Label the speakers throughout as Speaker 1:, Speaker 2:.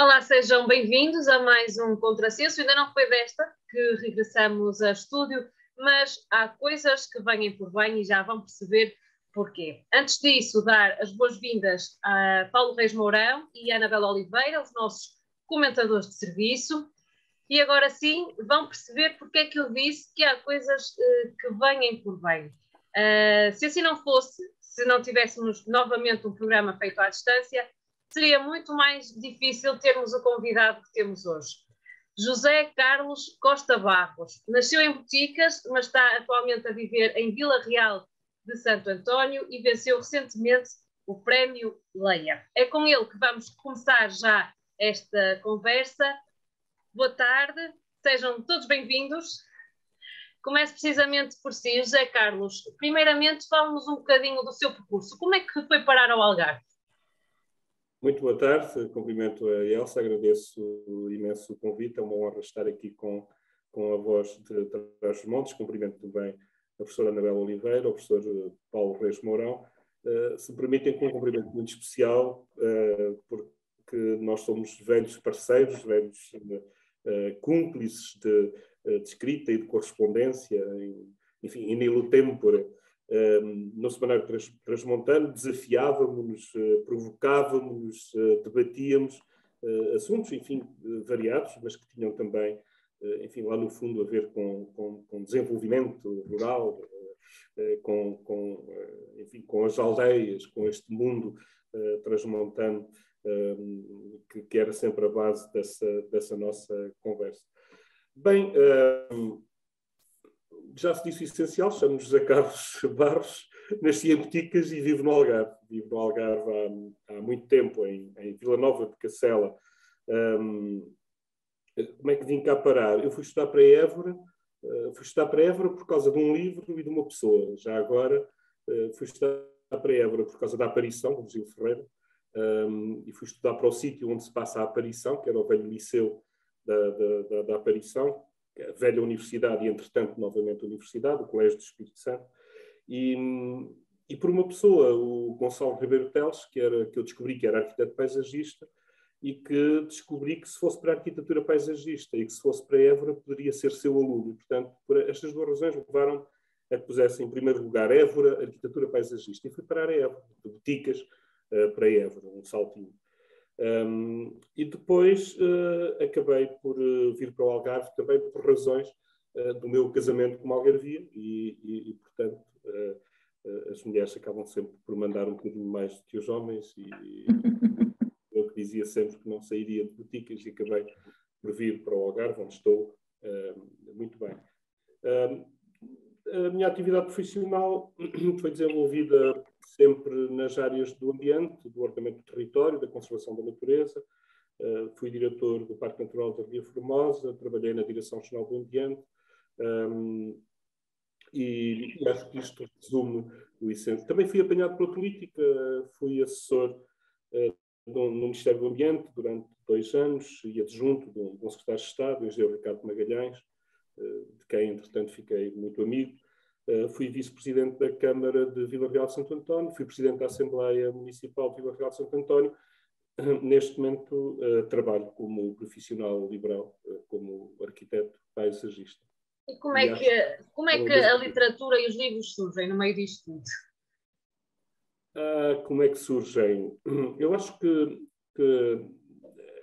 Speaker 1: Olá, sejam bem-vindos a mais um Contrassenso. Ainda não foi desta que regressamos a estúdio, mas há coisas que vêm por bem e já vão perceber porquê. Antes disso, dar as boas-vindas a Paulo Reis Mourão e Anabela Oliveira, os nossos comentadores de serviço. E agora sim vão perceber porque é que eu disse que há coisas uh, que vêm por bem. Uh, se assim não fosse, se não tivéssemos novamente um programa feito à distância, seria muito mais difícil termos o convidado que temos hoje. José Carlos Costa Barros nasceu em Boticas, mas está atualmente a viver em Vila Real de Santo António e venceu recentemente o Prémio Leia. É com ele que vamos começar já esta conversa. Boa tarde, sejam todos bem-vindos. Começo precisamente por si, José Carlos. Primeiramente, fale-nos um bocadinho do seu percurso. Como é que foi parar ao Algarve?
Speaker 2: Muito boa tarde, cumprimento a Elsa, agradeço imenso o convite, é uma honra estar aqui com, com a voz de Trás Montes, cumprimento também a professora Anabela Oliveira, o professor Paulo Reis Mourão. Uh, se permitem com um cumprimento muito especial, uh, porque nós somos velhos parceiros, velhos uh, cúmplices de, de, escrita e de correspondência, enfim, in illo tempore, no Semanário Transmontano, desafiávamos, uh, provocávamos, uh, debatíamos uh, assuntos, enfim, variados, mas que tinham também, enfim, lá no fundo a ver com, com, com desenvolvimento rural, com, com, enfim, com as aldeias, com este mundo transmontano que, que, era sempre a base dessa, dessa nossa conversa. Bem, já se disse o essencial, chamo-me José Carlos Barros, nasci em Boticas e vivo no Algarve. Vivo no Algarve há, há muito tempo, em, em, Vila Nova de Cacela. Um, como é que vim cá parar? Eu fui estudar para Évora, uh, fui estudar para Évora por causa de um livro e de uma pessoa. Já agora uh, fui estudar para Évora por causa da aparição, do Gil Ferreira, um, e fui estudar para o sítio onde se passa a aparição, que era o velho liceu da, da, da, da aparição, a velha universidade e, entretanto, novamente universidade, o Colégio do Espírito Santo, e, e por uma pessoa, o Gonçalo Ribeiro Teles, que, era, que eu descobri que era arquiteto paisagista, e que descobri que se fosse para a arquitetura paisagista e que se fosse para Évora, poderia ser seu aluno. Portanto, por estas duas razões levaram a que pusesse em primeiro lugar Évora, arquitetura paisagista, e fui parar a Évora, de Boticas uh, para Évora, um saltinho. Um, e depois uh, acabei por uh, vir para o Algarve também por razões uh, do meu casamento com uma algarvia e, e, e portanto, as mulheres acabam sempre por mandar um bocadinho mais do que os homens e, e eu que dizia sempre que não sairia de boticas e acabei por vir para o Algarve, onde estou muito bem. a minha atividade profissional foi desenvolvida sempre nas áreas do ambiente, do ordenamento do território, da conservação da natureza. Uh, fui diretor do Parque Natural da Ria Formosa, trabalhei na Direção Regional do Ambiente um, ehm, e, e, acho que isto resume o essêncio. Também fui apanhado pela política, fui assessor uh, no, no, Ministério do Ambiente durante dois anos e adjunto de um, de um secretário de Estado, o engenheiro Ricardo Magalhães, uh, de quem, entretanto, fiquei muito amigo. Uh, fui vice-presidente da Câmara de Vila Real de Santo António, fui presidente da Assembleia Municipal de Vila Real de Santo António. Uh, neste momento uh, trabalho como profissional liberal, como arquiteto paisagista.
Speaker 1: E como é, que, como é que a literatura e os livros surgem no meio disto tudo?
Speaker 2: Ah, como é que surgem? Eu acho que, que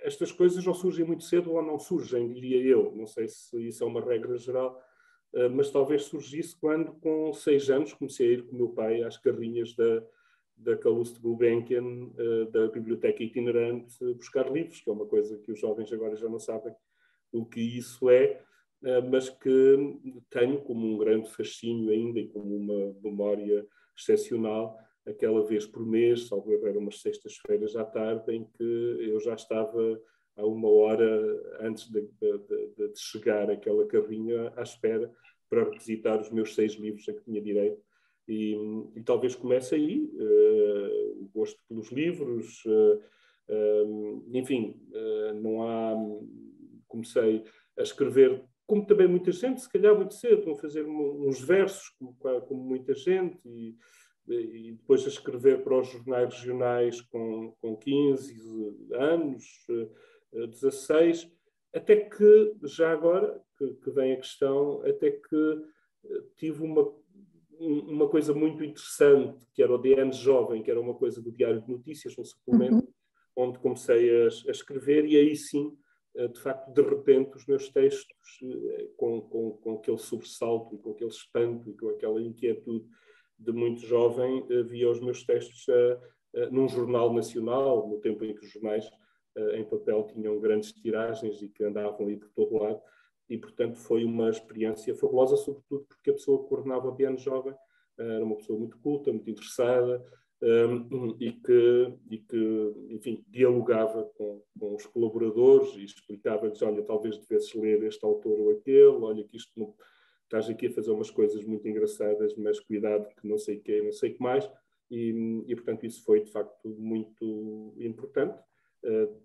Speaker 2: estas coisas ou surgem muito cedo ou não surgem, diria eu. Não sei se isso é uma regra geral, eh, mas talvez surgisse quando, com seis anos, comecei a ir com o meu pai às carrinhas da, da Calouste Gulbenkian, eh, da Biblioteca Itinerante, buscar livros, que é uma coisa que os jovens agora já não sabem o que isso é, eh, mas que tenho como um grande fascínio ainda e como uma memória excepcional, aquela vez por mês, salvo era umas sextas-feiras à tarde, em que eu já estava a uma hora antes de, de, de, de, chegar aquela carrinha à espera para requisitar os meus seis livros a que tinha direito. E, e talvez comece aí uh, o gosto pelos livros. Uh, uh, enfim, não há. Comecei a escrever, como também muita gente, se calhar muito cedo, a fazer uns versos, como, como muita gente, e, e depois a escrever para os jornais regionais com, com 15 anos XVI, até que, já agora, que, que vem a questão, até que tive uma, uma coisa muito interessante, que era o DN Jovem, que era uma coisa do Diário de Notícias, um suplemento, uhum. onde comecei a, a, escrever, e aí sim, de facto, de repente, os meus textos, com, com, com aquele sobressalto, e com aquele espanto, e com aquela inquietude de muito jovem, via os meus textos num jornal nacional, no tempo em que os jornais em papel tinham grandes tiragens e que andavam ali por todo lado, e, portanto, foi uma experiência fabulosa, sobretudo porque a pessoa que coordenava o Piano Jovem era uma pessoa muito culta, muito interessada um, e, que, e que, enfim, dialogava com, com os colaboradores e explicava-lhes, olha, talvez devesses ler este autor ou aquele, olha que isto não, estás aqui a fazer umas coisas muito engraçadas, mas cuidado que não sei o que, não sei o que mais, e, e, portanto isso foi de facto muito importante,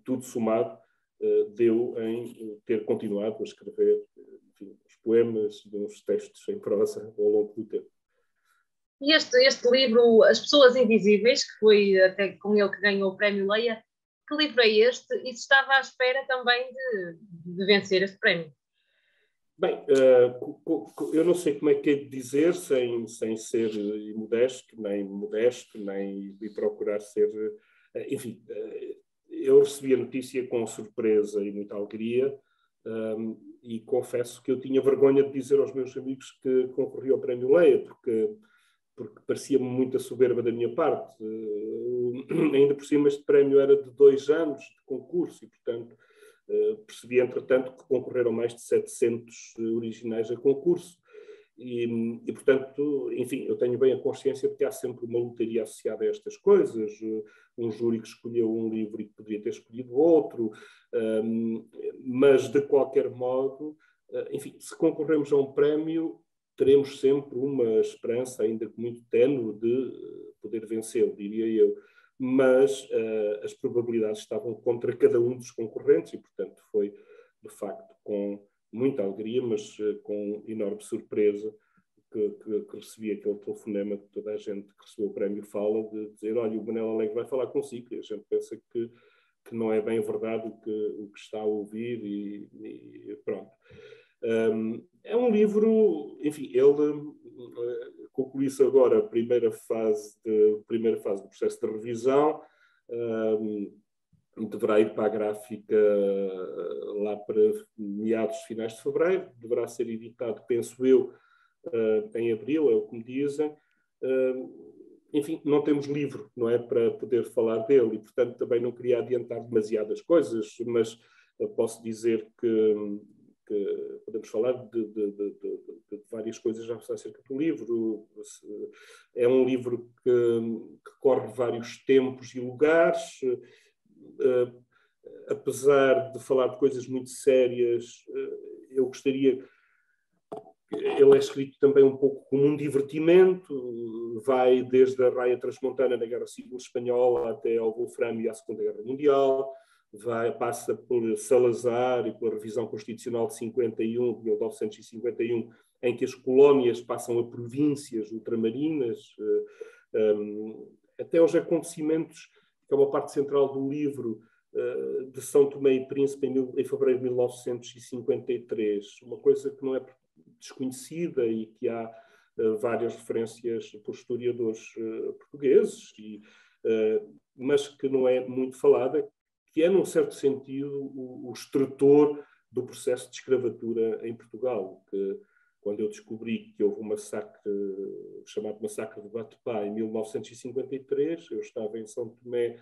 Speaker 2: tudo somado uh, deu em ter continuado a escrever enfim, os poemas, uns textos em prosa ao longo do tempo.
Speaker 1: E este, este livro, As Pessoas Invisíveis, que foi até com ele que ganhou o prémio Leia, que livro é este? E se estava à espera também de, de vencer este prémio?
Speaker 2: Bem, uh, eu não sei como é que é de dizer, sem, sem ser modesto, nem modesto, nem procurar ser. Uh, enfim, uh, eu recebi a notícia com surpresa e muita alegria, um, e confesso que eu tinha vergonha de dizer aos meus amigos que concorri ao Prémio Leia, porque porque parecia-me muita soberba da minha parte. Uh, ainda por cima, este prémio era de dois anos de concurso e, portanto, uh, percebi, entretanto, que concorreram mais de 700 originais a concurso. E, e, portanto, enfim, eu tenho bem a consciência de que há sempre uma lotaria associada a estas coisas. Um júri que escolheu um livro e que poderia ter escolhido outro, um, mas de qualquer modo, uh, enfim, se concorremos a um prémio, teremos sempre uma esperança, ainda que muito tenue, de eh, poder vencê-lo, diria eu. Mas uh, as probabilidades estavam contra cada um dos concorrentes e, portanto, foi de facto com muita alegria, mas uh, com enorme surpresa que, que, que, recebi aquele telefonema que toda a gente que recebeu o prémio fala, de dizer: Olha, o Manel Alegre vai falar consigo. E a gente pensa que, que não é bem verdade o que, o que está a ouvir, e, e pronto. Um, é um livro, enfim, ele uh, concluiu-se agora a primeira fase, de, primeira fase do processo de revisão, um, deverá ir para a gráfica uh, lá para meados, finais de fevereiro, deverá ser editado, penso eu, uh, em abril, é o que me dizem. enfim, não temos livro, não é, para poder falar dele e, portanto, também não queria adiantar demasiadas coisas, mas posso dizer que que podemos falar de, de, de, de, várias coisas já acerca do livro. É um livro que, que corre vários tempos e lugares, uh, apesar de falar de coisas muito sérias, uh, eu gostaria. Ele é escrito também um pouco como um divertimento, vai desde a raia transmontana na Guerra Civil Espanhola até ao Wolframio e à Segunda Guerra Mundial vai, passa por Salazar e pela revisão constitucional de 51, de 1951, em que as colónias passam a províncias ultramarinas, eh, um, até aos acontecimentos, que é uma parte central do livro, uh, de São Tomé e Príncipe em, mil, em fevereiro de 1953, uma coisa que não é desconhecida e que há uh, várias referências por historiadores uh, portugueses, e, mas que não é muito falada, que é, num certo sentido, o, o do processo de escravatura em Portugal, que quando eu descobri que houve um massacre, chamado Massacre de Batepá, em 1953, eu estava em São Tomé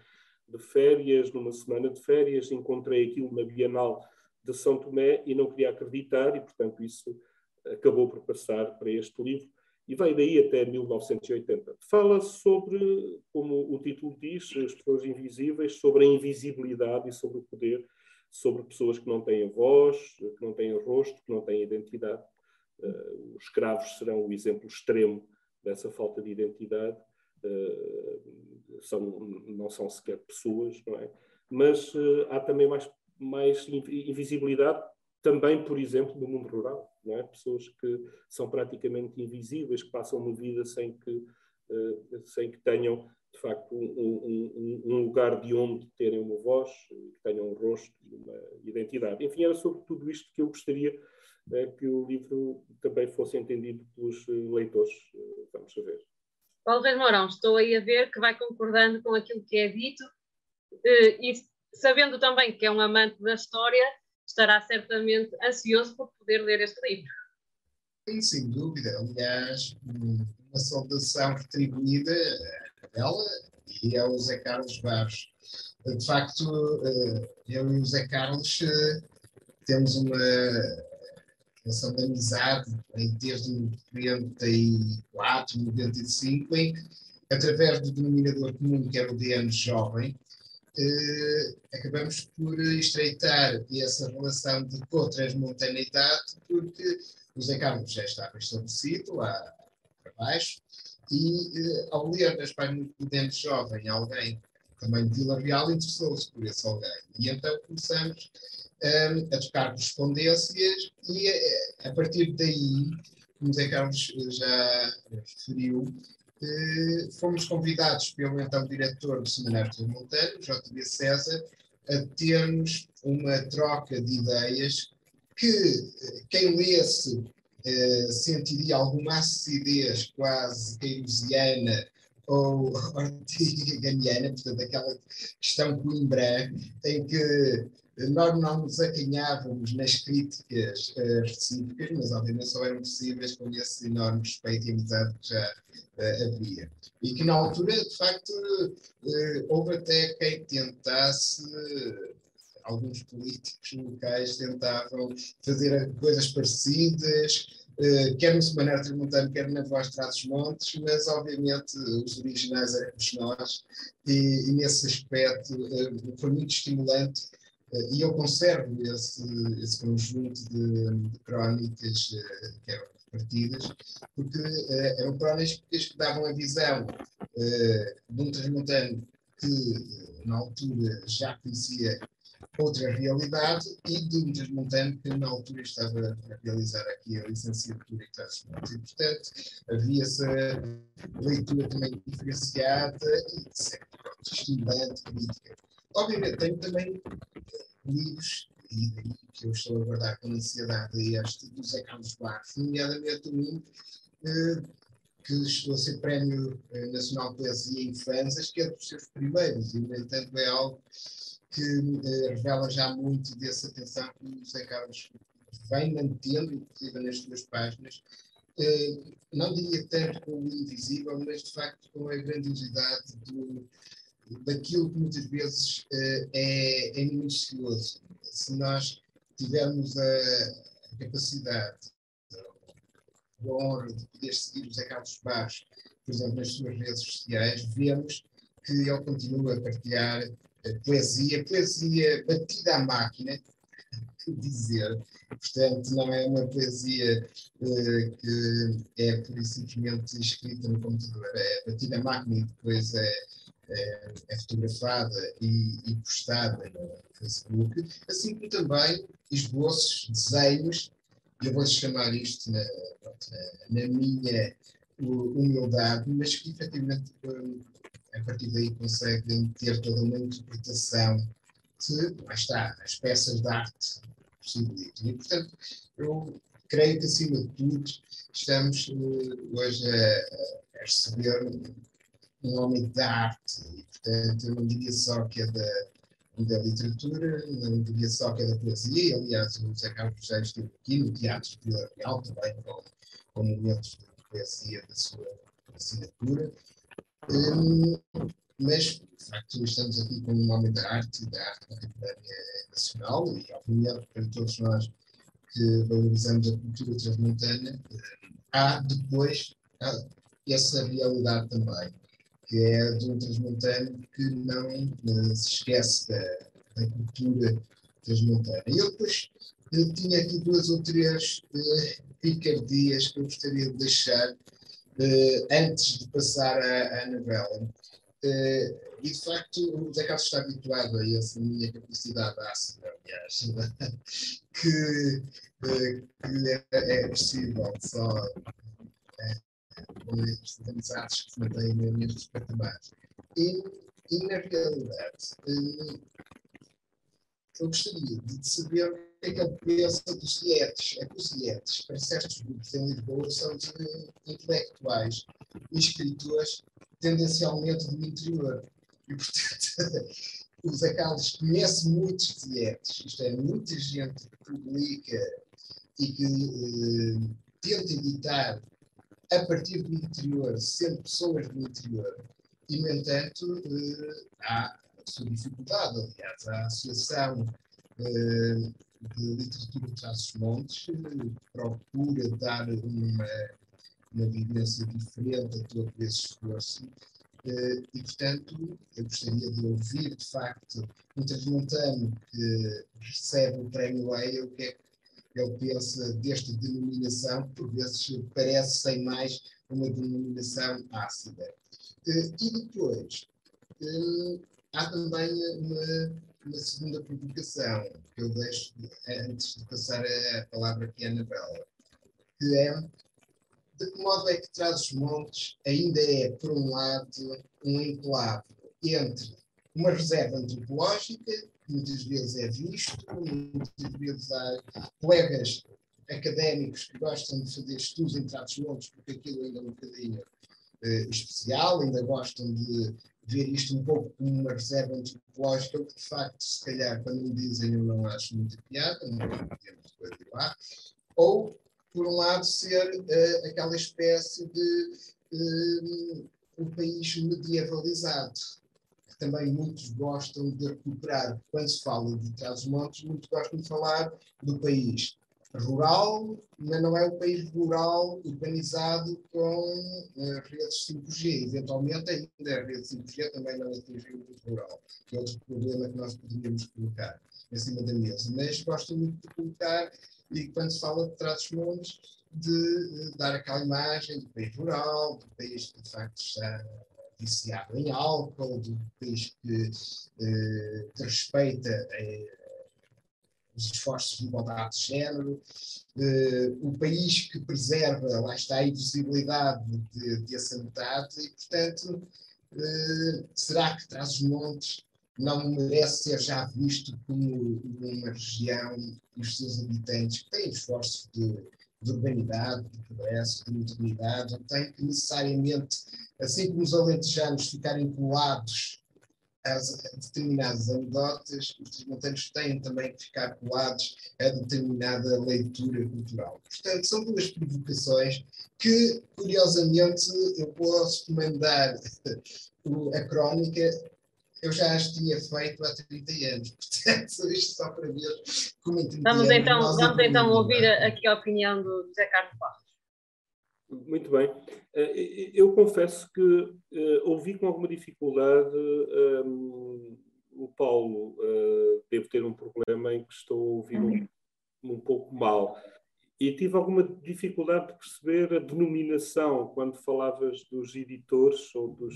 Speaker 2: de férias, numa semana de férias, encontrei aquilo na Bienal de São Tomé e não queria acreditar, e portanto isso acabou por passar para este livro e vai daí até 1980. Fala sobre, como o título diz, as pessoas invisíveis, sobre a invisibilidade e sobre o poder, sobre pessoas que não têm voz, que não têm rosto, que não têm identidade. Uh, os escravos serão o exemplo extremo dessa falta de identidade. Uh, são, não são sequer pessoas, não é? Mas uh, há também mais, mais invisibilidade também, por exemplo, no mundo rural. É? Pessoas que são praticamente invisíveis, que passam uma vida sem que, uh, sem que tenham, de facto, um, um, um, lugar de onde terem uma voz, que tenham um rosto, uma identidade. Enfim, era sobre tudo isto que eu gostaria que o livro também fosse entendido pelos leitores. Vamos saber.
Speaker 1: Paulo Reis Mourão, estou aí a ver que vai concordando com aquilo que é dito e sabendo também que é um amante da história, estará certamente ansioso por poder ler este livro.
Speaker 3: Sim, sem dúvida. Aliás, uma saudação retribuída a ela e ao José Carlos Barros. De facto, eu e o José Carlos temos uma relação de amizade desde 94, 95, em através do denominador comum, que era o DN Jovem, eh, acabamos por estreitar essa relação de co-transmontaneidade, porque o Zé Carlos já estava estabelecido lá para baixo, e eh, ao ler nas páginas do Dente Jovem alguém também de Vila Real interessou-se por esse alguém. E então começamos um, ehm, a trocar correspondências e eh, a partir daí, como Zé Carlos já referiu, eh, fomos convidados pelo então diretor do Seminário de Montano, J.B. César, a termos uma troca de ideias que eh, quem lesse eh, sentiria alguma acidez quase keynesiana ou ortiganiana, portanto, aquela questão coimbrã, em que nós não nos acanhávamos nas críticas uh, recíprocas, mas obviamente só eram possíveis com esse enorme respeito e amizade que já uh, havia. E que na altura, de facto, uh, houve até quem tentasse, alguns políticos locais tentavam fazer coisas parecidas, quer no Semanário Tributário, quer na Voz de Trás-os-Montes, mas obviamente os originais éramos nós, e, e nesse aspecto foi muito estimulante e eu conservo esse, esse conjunto de, de crónicas eh, que eram repartidas, porque uh, eram crónicas que davam a visão uh, de um transmontano que, na altura, já conhecia outra realidade e de um transmontano que, na altura, estava a realizar aqui a licenciatura em transmonte. E, portanto, havia essa leitura também diferenciada e, de certo, estimulante, crítica. Obviamente, tenho também livros, e daí que eu estou a guardar com ansiedade este, do Zé Carlos Barros, nomeadamente um eh, que chegou a ser Prémio eh, Nacional de Poesia em Franzas, que é dos seus primeiros, e, no entanto, é algo que eh, revela já muito dessa atenção que o Zé Carlos vem mantendo, inclusive nas suas páginas, eh, não diria tanto com o invisível, mas de facto com a grandiosidade do, daquilo que muitas vezes uh, é, é minucioso. Se nós tivermos a, capacidade, a honra de poder seguir o Zé Carlos Barros, por exemplo, nas suas redes sociais, vemos que ele continua a partilhar poesia, poesia batida à máquina, dizer. Portanto, não é uma poesia uh, que é por simplesmente escrita no computador, é batida à máquina e depois é é, é fotografada e, e, postada no Facebook, assim como também esboços, desenhos, eu vou chamar isto na, na, minha humildade, mas que efetivamente a partir daí conseguem ter toda uma interpretação que, lá está, as peças de arte possibilitam. E, portanto, eu creio que, acima de tudo, estamos uh, hoje a, a receber um homem da arte, e portanto eu não diria só que é da, da literatura, não diria só que é da poesia, aliás o José Carlos já esteve aqui no Teatro de Vila Real também com, com momentos de poesia da sua assinatura, um, mas de facto estamos aqui com um homem da arte, da arte contemporânea nacional e obviamente para todos nós que valorizamos a cultura transmontana, há depois há essa realidade também que é um transmontano que não se esquece da, da cultura transmontana. E eu depois eu tinha aqui duas ou três uh, picardias que eu gostaria de deixar uh, antes de passar à, à novela. Uh, e de facto, o Zé Carlos está habituado a essa minha capacidade ácida, aliás, que, que é, é possível só com estas amizades que mantêm nestes patamares. E, e na realidade, eh, eu gostaria de saber o que é que ele pensa dos IETs. É que os IETs, para certos grupos em Lisboa, são de intelectuais e escritores tendencialmente do interior. E, portanto, o Zé Carlos conhece muitos IETs, isto é, muita gente que publica e que eh, tenta editar a partir do interior, sendo pessoas do interior, e, no entanto, eh, há a sua dificuldade. Aliás, a Associação eh, de Literatura de Trás-os-Montes eh, procura dar uma, uma vivência diferente a todo esse esforço. Eh, e, portanto, eu gostaria de ouvir, de facto, um transmontano que recebe o prémio Leia, o que é que ele pensa desta denominação, que por vezes parece sem mais uma denominação ácida. Eh, e depois, eh, há também uma, uma segunda provocação, que eu deixo antes de passar a palavra aqui à Anabela, que é de que modo é que Trás-os-Montes ainda é, por um lado, um enclave entre uma reserva antropológica muitas vezes é visto, muitas vezes há colegas académicos que gostam de fazer estudos em tratos montes, porque aquilo ainda é um bocadinho uh, especial, ainda gostam de ver isto um pouco como uma reserva antropológica, o que de facto, se calhar, quando me dizem, eu não acho muita piada, não temos coisa lá, ou, por um lado, ser uh, aquela espécie de uh, um país medievalizado também muitos gostam de recuperar. Quando se fala de Trás-os-Montes, muitos gostam de falar do país rural, mas não é o país rural urbanizado com uh, redes 5G. Eventualmente, ainda a rede 5G também não atingiu o rural, que é outro problema que nós poderíamos colocar em cima da mesa. Mas gosto muito de colocar, e quando se fala de Trás-os-Montes, de uh, dar aquela imagem do país rural, do país que de facto está viciado em álcool, do país que, eh, respeita eh, os esforços de igualdade de género, eh, o país que preserva, lá está, a invisibilidade de, dessa metade, e, portanto, será que Trás-os-Montes não merece ser já visto como uma região e os seus habitantes que têm esforços de, de urbanidade, de progresso, de modernidade, têm que necessariamente assim como os alentejanos ficarem colados a determinadas anedotas, os desmontanos têm também que ficar colados a determinada leitura cultural. Portanto, são duas provocações que, curiosamente, eu posso mandar a crónica, eu já as tinha feito há 30 anos. Portanto, isto só para ver como em 30
Speaker 1: Vamos então, vamos então ouvir aqui a opinião do José Carlos Barros.
Speaker 2: Muito bem. Eh, eu confesso que uh, ouvi com alguma dificuldade um, o Paulo. Uh, devo ter um problema em que estou a ouvir um, um pouco mal. E tive alguma dificuldade de perceber a denominação quando falavas dos editores ou dos.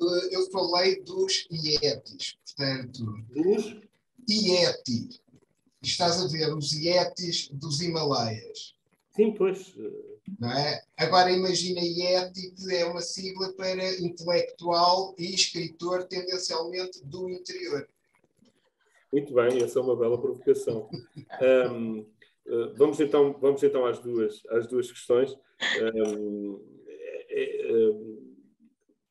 Speaker 3: Eu falei dos IETs, portanto.
Speaker 2: Dos?
Speaker 3: IETI. Estás a ver os IETs dos Himalaias.
Speaker 2: Sim, pois.
Speaker 3: Não é? Agora imagina IETI, que é uma sigla para intelectual e escritor tendencialmente do interior.
Speaker 2: Muito bem, essa é uma bela provocação. Um, uh, vamos, então, vamos então às duas, às duas questões. Um, é, é,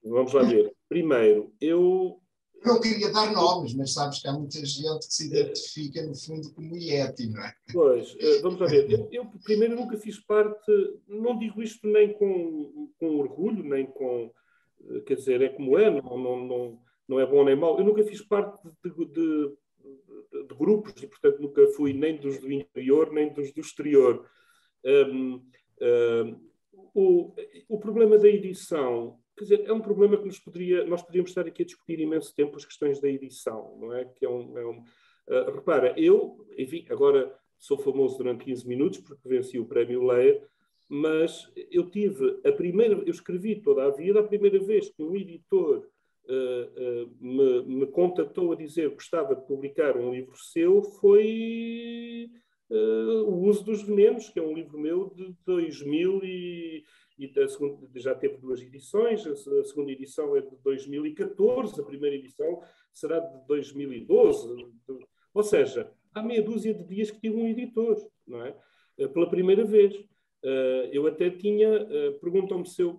Speaker 2: vamos lá ver. Primeiro, eu
Speaker 3: não queria dar nomes, mas sabes que há muita gente que se identifica, no fundo, como Yeti, não é?
Speaker 2: Pois, eh, vamos lá ver. Eu, eu, primeiro, nunca fiz parte, não digo isto nem com, com orgulho, nem com. Eh, quer dizer, é como é, não, não, não, não é bom nem mau. Eu nunca fiz parte de, de, de, de grupos e, portanto, nunca fui nem dos do interior, nem dos do exterior. Um, um, o, o problema da edição Quer dizer, é um problema que nos poderia, nós poderíamos estar aqui a discutir imenso tempo as questões da edição, não é? Que é um, é um uh, repara, eu, enfim, agora sou famoso durante 15 minutos porque venci o prémio Leia, mas eu tive a primeira, eu escrevi toda a vida, a primeira vez que um editor uh, uh, me, me contatou a dizer que gostava de publicar um livro seu foi o uso dos venenos, que é um livro meu de 2000 e e segunda, já teve duas edições, a segunda edição é de 2014, a primeira edição será de 2012. Ou seja, há meia dúzia de dias que tive um editor, não é? Eh, pela primeira vez. Eh, eu até tinha, eh, perguntam-me se eu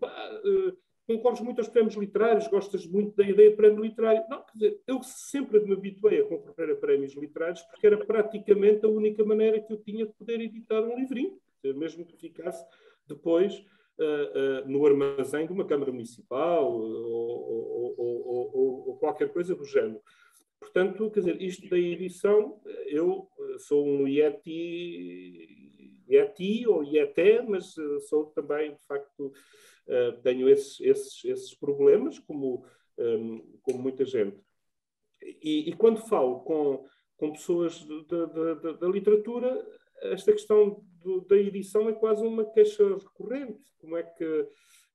Speaker 2: concorres muito aos prémios literários, gostas muito da ideia de prémio literário. Não, quer dizer, eu sempre me habituei a concorrer a prémios literários porque era praticamente a única maneira que eu tinha de poder editar um livrinho, mesmo que ficasse depois no armazém de uma Câmara Municipal ou, ou, ou, ou, qualquer coisa do género. Portanto, quer dizer, isto da edição, eu sou um Yeti, Yeti ou Yeté, mas sou também, de facto, tenho esses, esses, esses problemas, como, ehm, como muita gente. E, e, quando falo com, com pessoas da literatura, esta questão do, da edição é quase uma queixa recorrente. Como é que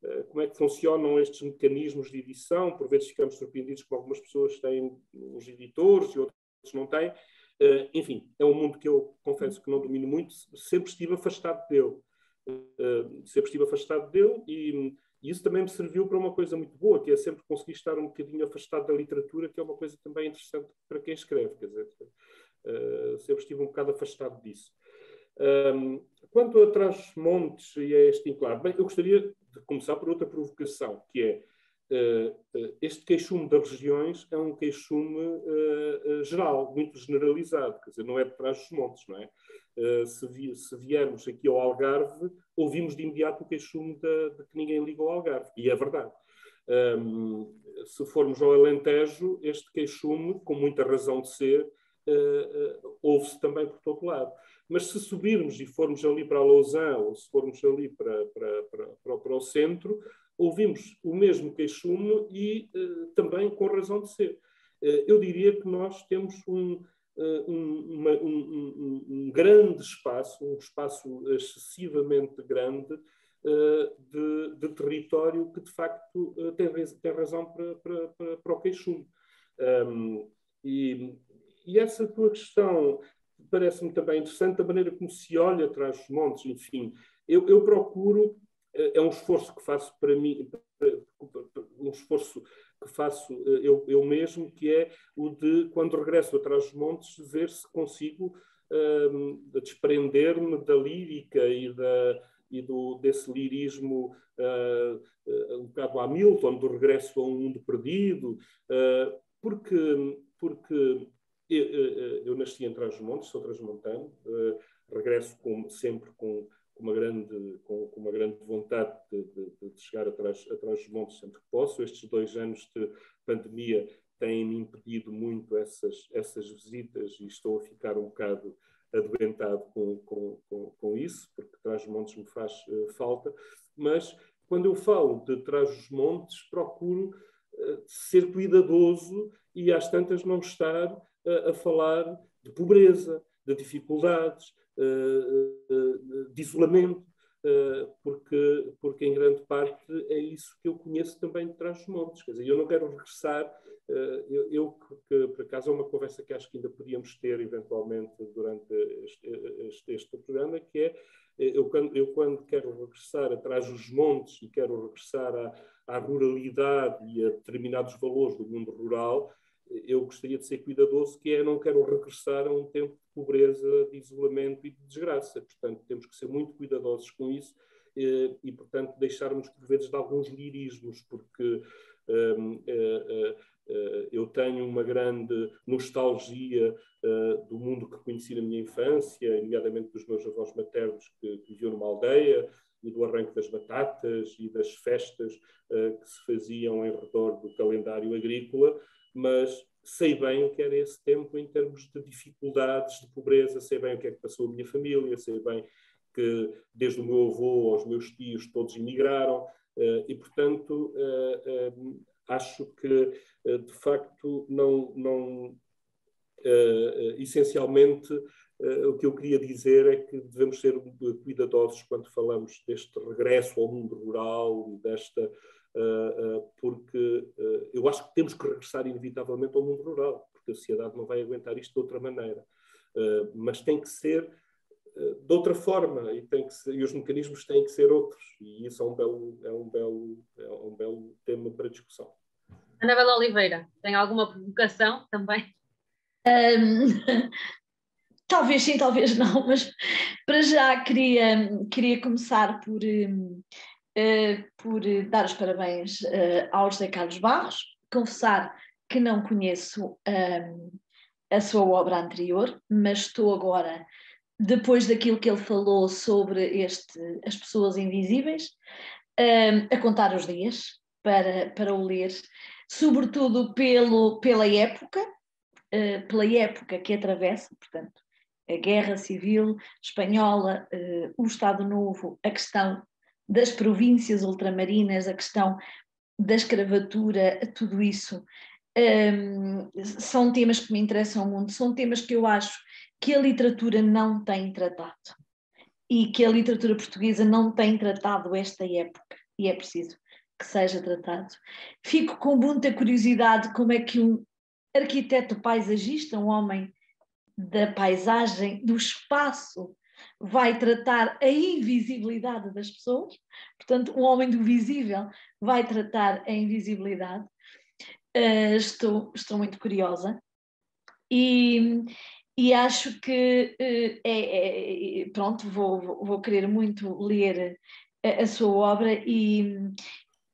Speaker 2: eh, como é que funcionam estes mecanismos de edição? Por vezes ficamos surpreendidos com algumas pessoas têm os editores e outros não têm. Uh, enfim, é um mundo que eu confesso que não domino muito, sempre estive afastado dele. Uh, sempre estive afastado dele e, e, isso também me serviu para uma coisa muito boa, que é sempre conseguir estar um bocadinho afastado da literatura, que é uma coisa também interessante para quem escreve. Quer dizer, sempre estive um bocado afastado disso. Um, quanto a Trás-Montes e a este enclave, bem, eu gostaria de começar por outra provocação, que é uh, este queixume das regiões é um queixume uh, geral, muito generalizado, quer dizer, não é de Trás-os-Montes, não é? Se, vi, se, viermos aqui ao Algarve, ouvimos de imediato o queixume de, que ninguém liga ao Algarve, e é verdade. Um, se formos ao Alentejo, este queixume, com muita razão de ser, ouve-se também por todo lado. Mas se subirmos e formos ali para a Lausanne, ou se formos ali para, para, para, para, o centro, ouvimos o mesmo queixume e uh, também com razão de ser. Uh, eu diria que nós temos um, uh, um, uma, um, um, grande espaço, um espaço excessivamente grande de, de, território que, de facto, tem, tem razão para, para, para, para o queixume. Um, e, e essa tua questão parece-me também interessante a maneira como se olha atrás dos montes, enfim. Eu, eu procuro, é um esforço que faço para mim, um esforço que faço eh, eu, eu mesmo, que é o de, quando regresso atrás dos montes, ver se consigo um, desprender-me da lírica e, da, e do, desse lirismo uh, um bocado Hamilton, do regresso a um mundo perdido, uh, porque, porque eu, eu, eu nasci em Trás-os-Montes, sou transmontano, uh, regresso com, sempre com, uma grande, com, uma grande vontade de, de, de chegar atrás, atrás dos montes sempre que posso. Estes dois anos de pandemia têm-me impedido muito essas, essas visitas e estou a ficar um bocado adoentado com, com, com, com isso, porque Trás-os-Montes me faz uh, falta. Mas quando eu falo de Trás-os-Montes, procuro uh, ser cuidadoso e às tantas não estar a, falar de pobreza, de dificuldades, eh, eh, de isolamento, eh, porque, porque em grande parte é isso que eu conheço também de trás dos montes. Quer dizer, eu não quero regressar, eu, eu que, por acaso é uma conversa que acho que ainda podíamos ter eventualmente durante este, este, este programa, que é eu quando, eu quando quero regressar atrás dos montes e quero regressar à, à ruralidade e a determinados valores do mundo rural, eu gostaria de ser cuidadoso, que é não quero regressar a um tempo de pobreza, de isolamento e de desgraça. Portanto, temos que ser muito cuidadosos com isso eh, e, portanto, deixarmos por vezes de alguns lirismos, porque um, uh, uh, uh, eu tenho uma grande nostalgia eh, do mundo que conheci na minha infância, nomeadamente dos meus avós maternos que, que viviam numa aldeia, e do arranque das batatas e das festas eh, que se faziam em redor do calendário agrícola, mas sei bem o que era esse tempo em termos de dificuldades, de pobreza, sei bem o que é que passou a minha família, sei bem que desde o meu avô aos meus tios todos emigraram eh, e, portanto, eh, eh, acho que, de facto, não, não essencialmente, o que eu queria dizer é que devemos ser cuidadosos quando falamos deste regresso ao mundo rural, desta porque uh, eu acho que temos que regressar inevitavelmente ao mundo rural, porque a sociedade não vai aguentar isto de outra maneira. mas tem que ser de outra forma e, tem que ser, e os mecanismos têm que ser outros. E isso é um belo, é um belo, é um belo tema para discussão.
Speaker 1: Anabela Oliveira, tem alguma provocação também?
Speaker 4: Um, talvez sim, talvez não, mas para já queria, queria começar por, uh, por dar os parabéns uh, ao José Carlos Barros, confessar que não conheço a sua obra anterior, mas estou agora depois daquilo que ele falou sobre este, as pessoas invisíveis, um, a contar os dias para, para o ler, sobretudo pelo, pela época, uh, pela época que atravessa, portanto, a Guerra Civil Espanhola, uh, o Estado Novo, a questão das províncias ultramarinas, a questão da escravatura, tudo isso. Um, são temas que me interessam muito, são temas que eu acho que a literatura não tem tratado e que a literatura portuguesa não tem tratado esta época e é preciso que seja tratado. Fico com muita curiosidade como é que um arquiteto paisagista, um homem da paisagem, do espaço, vai tratar a invisibilidade das pessoas, portanto, um homem do visível vai tratar a invisibilidade. Uh, estou, estou muito curiosa. E, e acho que uh, é, é, pronto, vou, vou querer muito ler a, a sua obra e,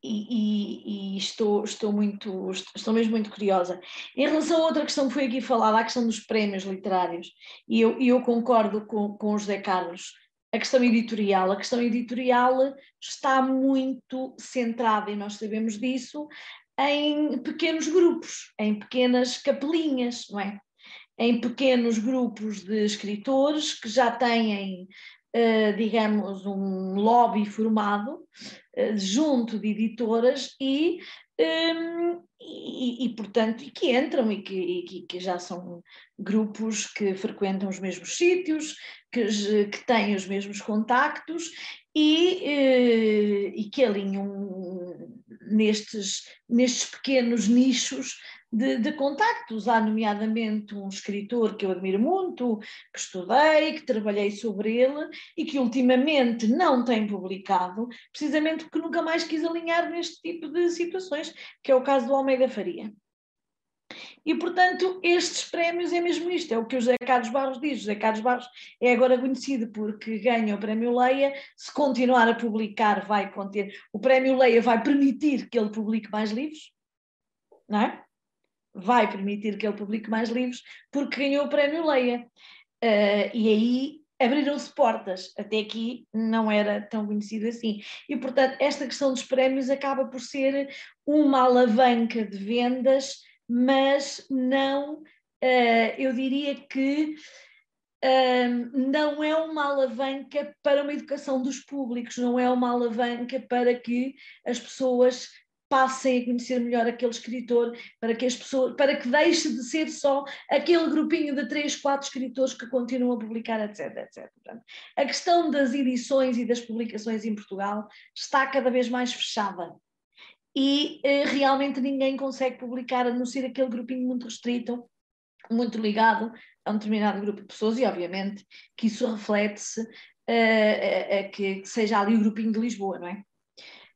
Speaker 4: e, e, estou, estou, muito, estou mesmo muito curiosa. Em relação a outra questão que foi aqui falada, a questão dos prémios literários, e eu, eu concordo com, com o José Carlos, a questão editorial. A questão editorial está muito centrada, e nós sabemos disso, em pequenos grupos, em pequenas capelinhas, não é? em pequenos grupos de escritores que já têm, uh, digamos, um lobby formado junto de editoras e, um, e, e, portanto, e que entram e que, e que, já são grupos que frequentam os mesmos sítios, que, que têm os mesmos contactos e, uh, e que alinham nestes, nestes pequenos nichos de, de contactos. Há, nomeadamente, um escritor que eu admiro muito, que estudei, que trabalhei sobre ele e que ultimamente não tem publicado, precisamente porque nunca mais quis alinhar neste tipo de situações, que é o caso do Almeida Faria. E, portanto, estes prémios é mesmo isto, é o que o José Carlos Barros diz. José Carlos Barros é agora conhecido porque ganha o prémio Leia, se continuar a publicar vai conter, o prémio Leia vai permitir que ele publique mais livros, não é? Vai permitir que ele publique mais livros porque ganhou o prémio Leia. Uh, e aí abriram-se portas. Até aqui não era tão conhecido assim. E, portanto, esta questão dos prémios acaba por ser uma alavanca de vendas, mas não, uh, eu diria que. Uh, não é uma alavanca para uma educação dos públicos, não é uma alavanca para que as pessoas passem a conhecer melhor aquele escritor, para que as pessoas, para que deixe de ser só aquele grupinho de três, quatro escritores que continuam a publicar, etc, etc. A questão das edições e das publicações em Portugal está cada vez mais fechada. E eh, realmente ninguém consegue publicar, a não ser aquele grupinho muito restrito, muito ligado a um determinado grupo de pessoas, e obviamente que isso reflete-se uh, que, que seja ali o grupinho de Lisboa, não é?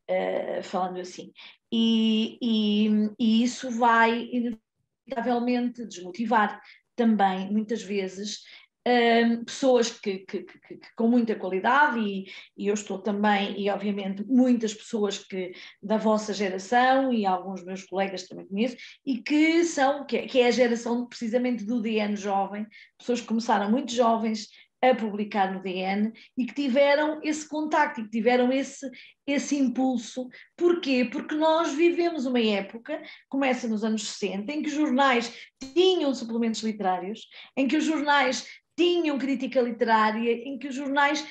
Speaker 4: Uh, falando assim e, e, e isso vai inevitavelmente desmotivar também, muitas vezes, um, pessoas que, que, que, que, com muita qualidade e, e, eu estou também, e obviamente muitas pessoas que da vossa geração e alguns meus colegas também conheço, e que são, que é, a geração precisamente do DN jovem, pessoas que começaram muito jovens a publicar no DN e que tiveram esse contacto e que tiveram esse, esse impulso. Porquê? Porque nós vivemos uma época, começa nos anos 60, em que os jornais tinham suplementos literários, em que os jornais tinham crítica literária, em que os jornais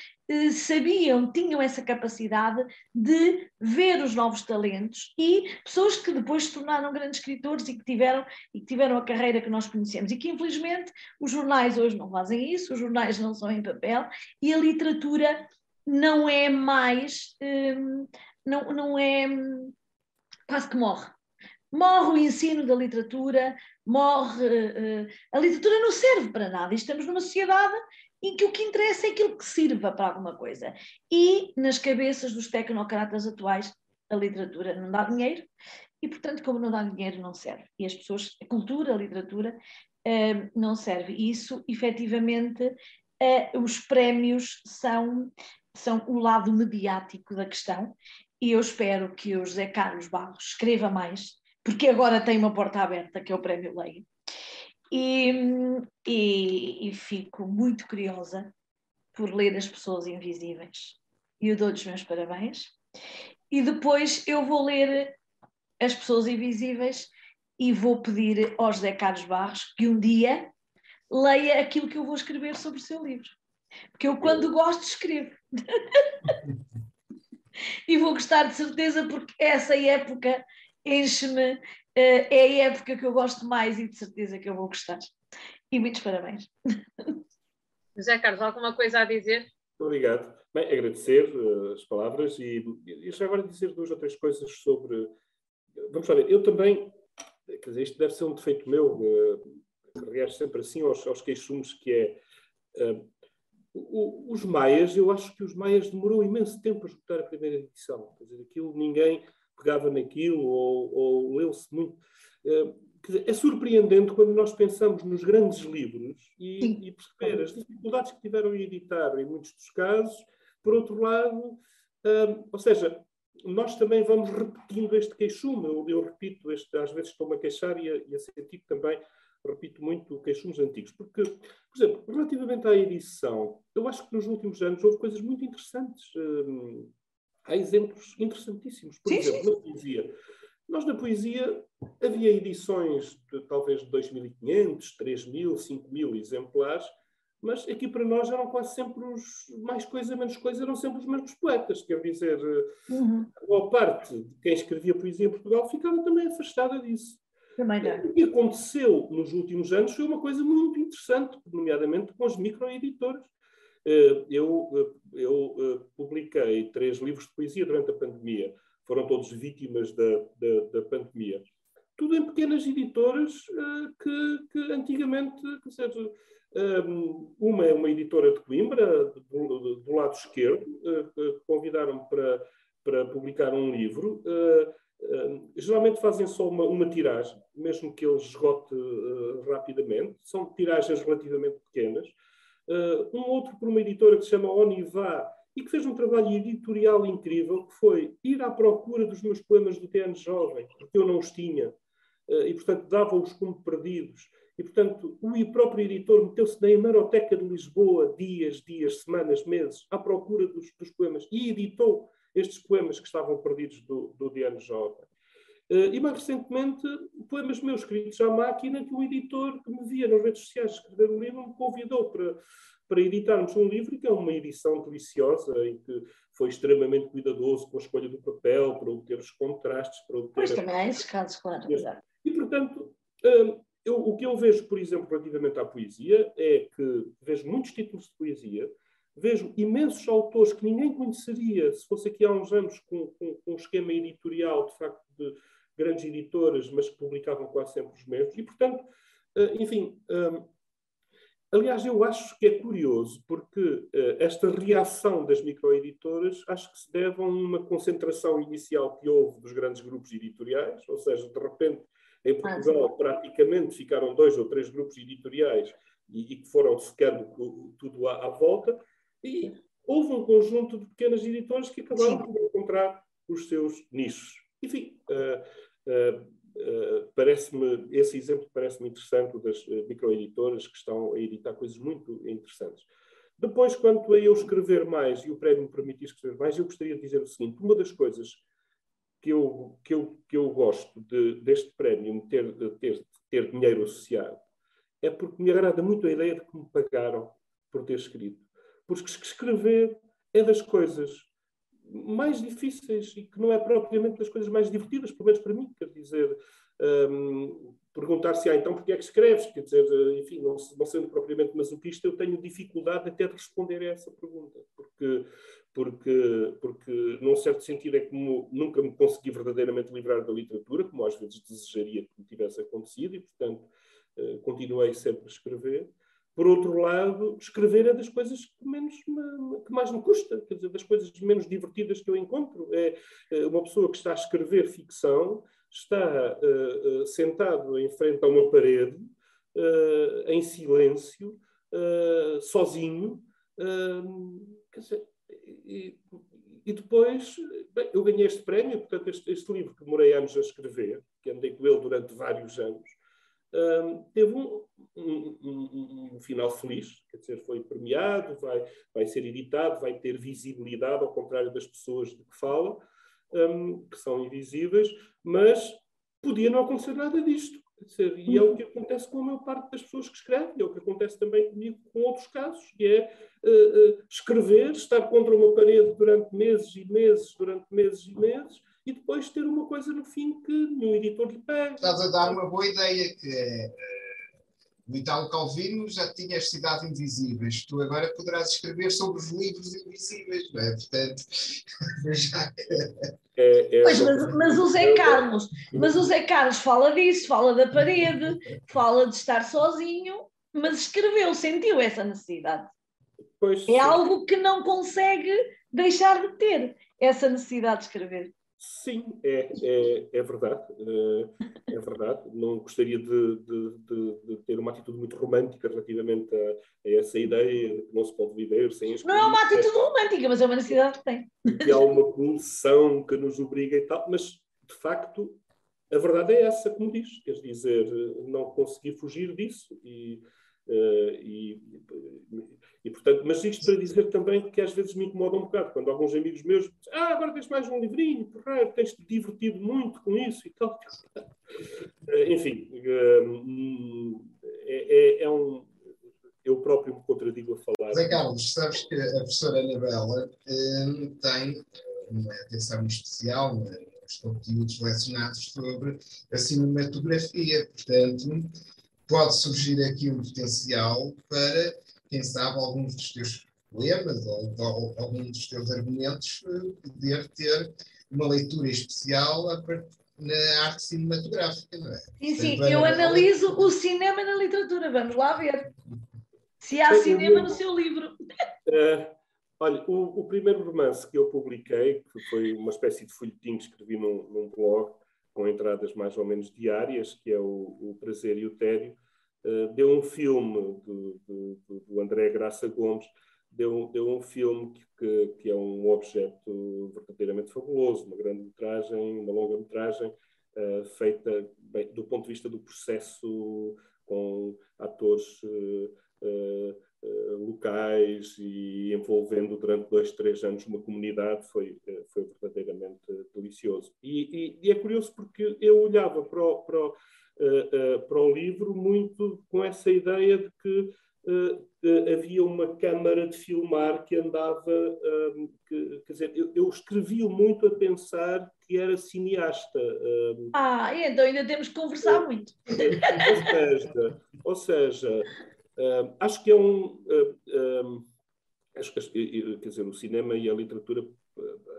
Speaker 4: sabiam, tinham essa capacidade de ver os novos talentos e pessoas que depois se tornaram grandes escritores e que tiveram, e que tiveram a carreira que nós conhecemos. E que, infelizmente, os jornais hoje não fazem isso, os jornais não são em papel e a literatura não é mais, hum, não, não é, quase que morre. Morre o ensino da literatura, morre. Uh, a literatura não serve para nada. Estamos numa sociedade em que o que interessa é aquilo que sirva para alguma coisa. E nas cabeças dos tecnocratas atuais, a literatura não dá dinheiro e, portanto, como não dá dinheiro, não serve. E as pessoas, a cultura, a literatura, uh, não serve. E isso, efetivamente, uh, os prémios são, são o lado mediático da questão. E eu espero que o José Carlos Barros escreva mais, porque agora tem uma porta aberta, que é o Prémio Leia. E, e, e, fico muito curiosa por ler As Pessoas Invisíveis. E eu dou-lhes meus parabéns. E depois eu vou ler As Pessoas Invisíveis e vou pedir ao José Carlos Barros que um dia leia aquilo que eu vou escrever sobre o seu livro. Porque eu, quando gosto, escrevo. e vou gostar de certeza, porque essa época enche-me, é a época que eu gosto mais e de certeza que eu vou gostar. E muitos parabéns.
Speaker 1: José Carlos, alguma coisa a dizer?
Speaker 2: Obrigado. Bem, agradecer uh, as palavras e, e já agora dizer duas ou três coisas sobre. Vamos lá ver, eu também, quer dizer, isto deve ser um defeito meu, uh, que reage sempre assim aos, aos queixumes, que é. Uh, o, os Maias, eu acho que os Maias demorou imenso tempo a escutar a primeira edição. Quer dizer, aquilo ninguém pegava naquilo ou, ou leu-se muito. Dizer, é surpreendente quando nós pensamos nos grandes livros e, e, perceber as dificuldades que tiveram em editar em muitos dos casos. Por outro lado, uh, ou seja, nós também vamos repetindo este queixume. Eu, eu repito, este, às vezes estou-me a queixar e a, e a sentir também repito muito queixumes antigos, porque, por exemplo, relativamente à edição, eu acho que nos últimos anos houve coisas muito interessantes. Hum, há exemplos interessantíssimos. Por sim, exemplo, sim. na poesia. Nós, na poesia, havia edições de talvez de 2.500, 3.000, 5.000 exemplares, mas aqui para nós eram quase sempre os mais coisa, menos coisa, eram sempre os mesmos poetas. Quer dizer, uhum. a boa parte de quem escrevia poesia em Portugal ficava também afastada disso.
Speaker 4: Também
Speaker 2: O que aconteceu nos últimos anos foi uma coisa muito interessante, nomeadamente com as microeditoras. Eh, eu, eh, eu eh, publiquei três livros de poesia durante a pandemia. Foram todos vítimas da, da, da pandemia. Tudo em pequenas editoras que, que antigamente, quer dizer, uma é uma editora de Coimbra, do, do lado esquerdo, que convidaram para, para publicar um livro. geralmente fazem só uma, uma, tiragem, mesmo que ele esgote rapidamente. São tiragens relativamente pequenas. Uh, um outro por uma editora que se chama Onivá e que fez um trabalho editorial incrível, que foi ir à procura dos meus poemas do TN Jovem, porque eu não os tinha, uh, e portanto dava-os como perdidos. E portanto o próprio editor meteu-se na hemeroteca de Lisboa dias, dias, semanas, meses, à procura dos, dos poemas e editou estes poemas que estavam perdidos do, do Diano Jovem. Uh, e mais recentemente, poemas meus escritos à máquina, que o editor que me via nas redes sociais escrever um livro me convidou para, para editarmos um livro, que é uma edição deliciosa, em que foi extremamente cuidadoso com a escolha do papel, para obter os contrastes, para obter.
Speaker 4: Pois também há esses casos, claro.
Speaker 2: E, portanto, uh, eu, o que eu vejo, por exemplo, relativamente à poesia, é que vejo muitos títulos de poesia, vejo imensos autores que ninguém conheceria se fosse aqui há uns anos com, com, com um esquema editorial, de facto, de grandes editoras, mas que publicavam quase sempre os mesmos. E, portanto, eh, enfim, eh, aliás, eu acho que é curioso, porque eh, esta reação das microeditoras acho que se deve a uma concentração inicial que houve dos grandes grupos editoriais, ou seja, de repente, em Portugal, praticamente ficaram dois ou três grupos editoriais e, que foram secando tudo à, à volta, e houve um conjunto de pequenas editoras que acabaram Sim. por encontrar os seus nichos. Enfim, uh, uh, uh, parece-me, esse exemplo parece-me interessante das microeditoras que estão a editar coisas muito interessantes. Depois, quanto a eu escrever mais e o prémio me permitir escrever mais, eu gostaria de dizer o seguinte: uma das coisas que eu, que eu, que eu gosto de, deste prémio ter, ter, ter dinheiro associado é porque me agrada muito a ideia de que me pagaram por ter escrito. Porque escrever é das coisas mais difíceis e que não é propriamente das coisas mais divertidas, pelo menos para mim, quer dizer, um, perguntar-se, ah, então, porque é que escreves? Quer dizer, enfim, não, não, sendo propriamente masoquista, eu tenho dificuldade até de responder a essa pergunta, porque, porque, porque num certo sentido, é como nunca me consegui verdadeiramente livrar da literatura, como às vezes desejaria que me tivesse acontecido, e, portanto, uh, continuei sempre a escrever. Por outro lado, escrever é das coisas que, menos me, que mais me custa, quer dizer, das coisas menos divertidas que eu encontro. É, é uma pessoa que está a escrever ficção, está uh, sentado em frente a uma parede, uh, em silêncio, sozinho. quer dizer, e, e depois, bem, eu ganhei este prémio, portanto, este, este, livro que demorei anos a escrever, que andei com ele durante vários anos, um, teve um, um, um, final feliz, quer dizer, foi premiado, vai, vai ser editado, vai ter visibilidade, ao contrário das pessoas de que fala, que são invisíveis, mas podia não acontecer nada disto. Dizer, e é o que acontece com a maior parte das pessoas que escrevem, é o que acontece também comigo com outros casos, que é uh, uh, escrever, estar contra uma parede durante meses e meses, durante meses e meses, e depois ter uma coisa no fim que nenhum editor lhe pega.
Speaker 3: Estás a dar uma boa ideia, que é uh, o Italo Calvino já tinha as cidades invisíveis, tu agora poderás escrever sobre os livros invisíveis, não é? Portanto, já...
Speaker 4: É, é pois, mas, mas, o Zé Carlos, mas o Zé Carlos fala disso, fala da parede, fala de estar sozinho, mas escreveu, sentiu essa necessidade. Pois, é algo que não consegue deixar de ter, essa necessidade de escrever.
Speaker 2: Sim, é, é, é verdade. É, é verdade. Não gostaria de, de, de, de, ter uma atitude muito romântica relativamente a, a, essa ideia de que não se pode viver sem
Speaker 4: as Não é uma atitude romântica, mas é uma necessidade que tem.
Speaker 2: Que há uma pulsão que nos obriga e tal, mas de facto a verdade é essa, como diz. Quer dizer, não consegui fugir disso e. Uh, e, e, portanto, mas isto para dizer também que às vezes me incomoda um bocado, quando alguns amigos meus dizem, ah, agora tens mais um livrinho, porra, tens-te divertido muito com isso e tal. Enfim, é, é, é, um. Eu próprio me contradigo a falar.
Speaker 3: Zé Carlos, sabes que a professora Anabela tem uma atenção especial nos conteúdos lecionados sobre a cinematografia, portanto, pode surgir aqui um potencial para quem sabe, alguns dos teus poemas ou, ou alguns dos teus argumentos eh, poder ter uma leitura especial na arte cinematográfica, não é?
Speaker 4: Sim, sim, eu analiso o cinema na literatura, vamos lá ver. Se há cinema no seu livro.
Speaker 2: Uh, olha, o, o, primeiro romance que eu publiquei, que foi uma espécie de folhetim que escrevi num, num blog, com entradas mais ou menos diárias, que é o, o Prazer e o Tédio, deu um filme do, do, do, André Graça Gomes, deu, deu um filme que, que, que, é um objeto verdadeiramente fabuloso, uma grande metragem, uma longa metragem, uh, feita bem, do ponto de vista do processo com atores uh, locais e envolvendo durante dois, três anos uma comunidade, foi, foi verdadeiramente delicioso. E, e, e é curioso porque eu olhava para o, para o uh, para o livro, muito com essa ideia de que uh, havia uma câmara de filmar que andava. Que, quer dizer, eu, eu escrevi muito a pensar que era cineasta.
Speaker 4: ah, então ainda temos que conversar muito.
Speaker 2: Ou seja, ou seja acho que é um. acho que, quer dizer, o cinema e a literatura uh,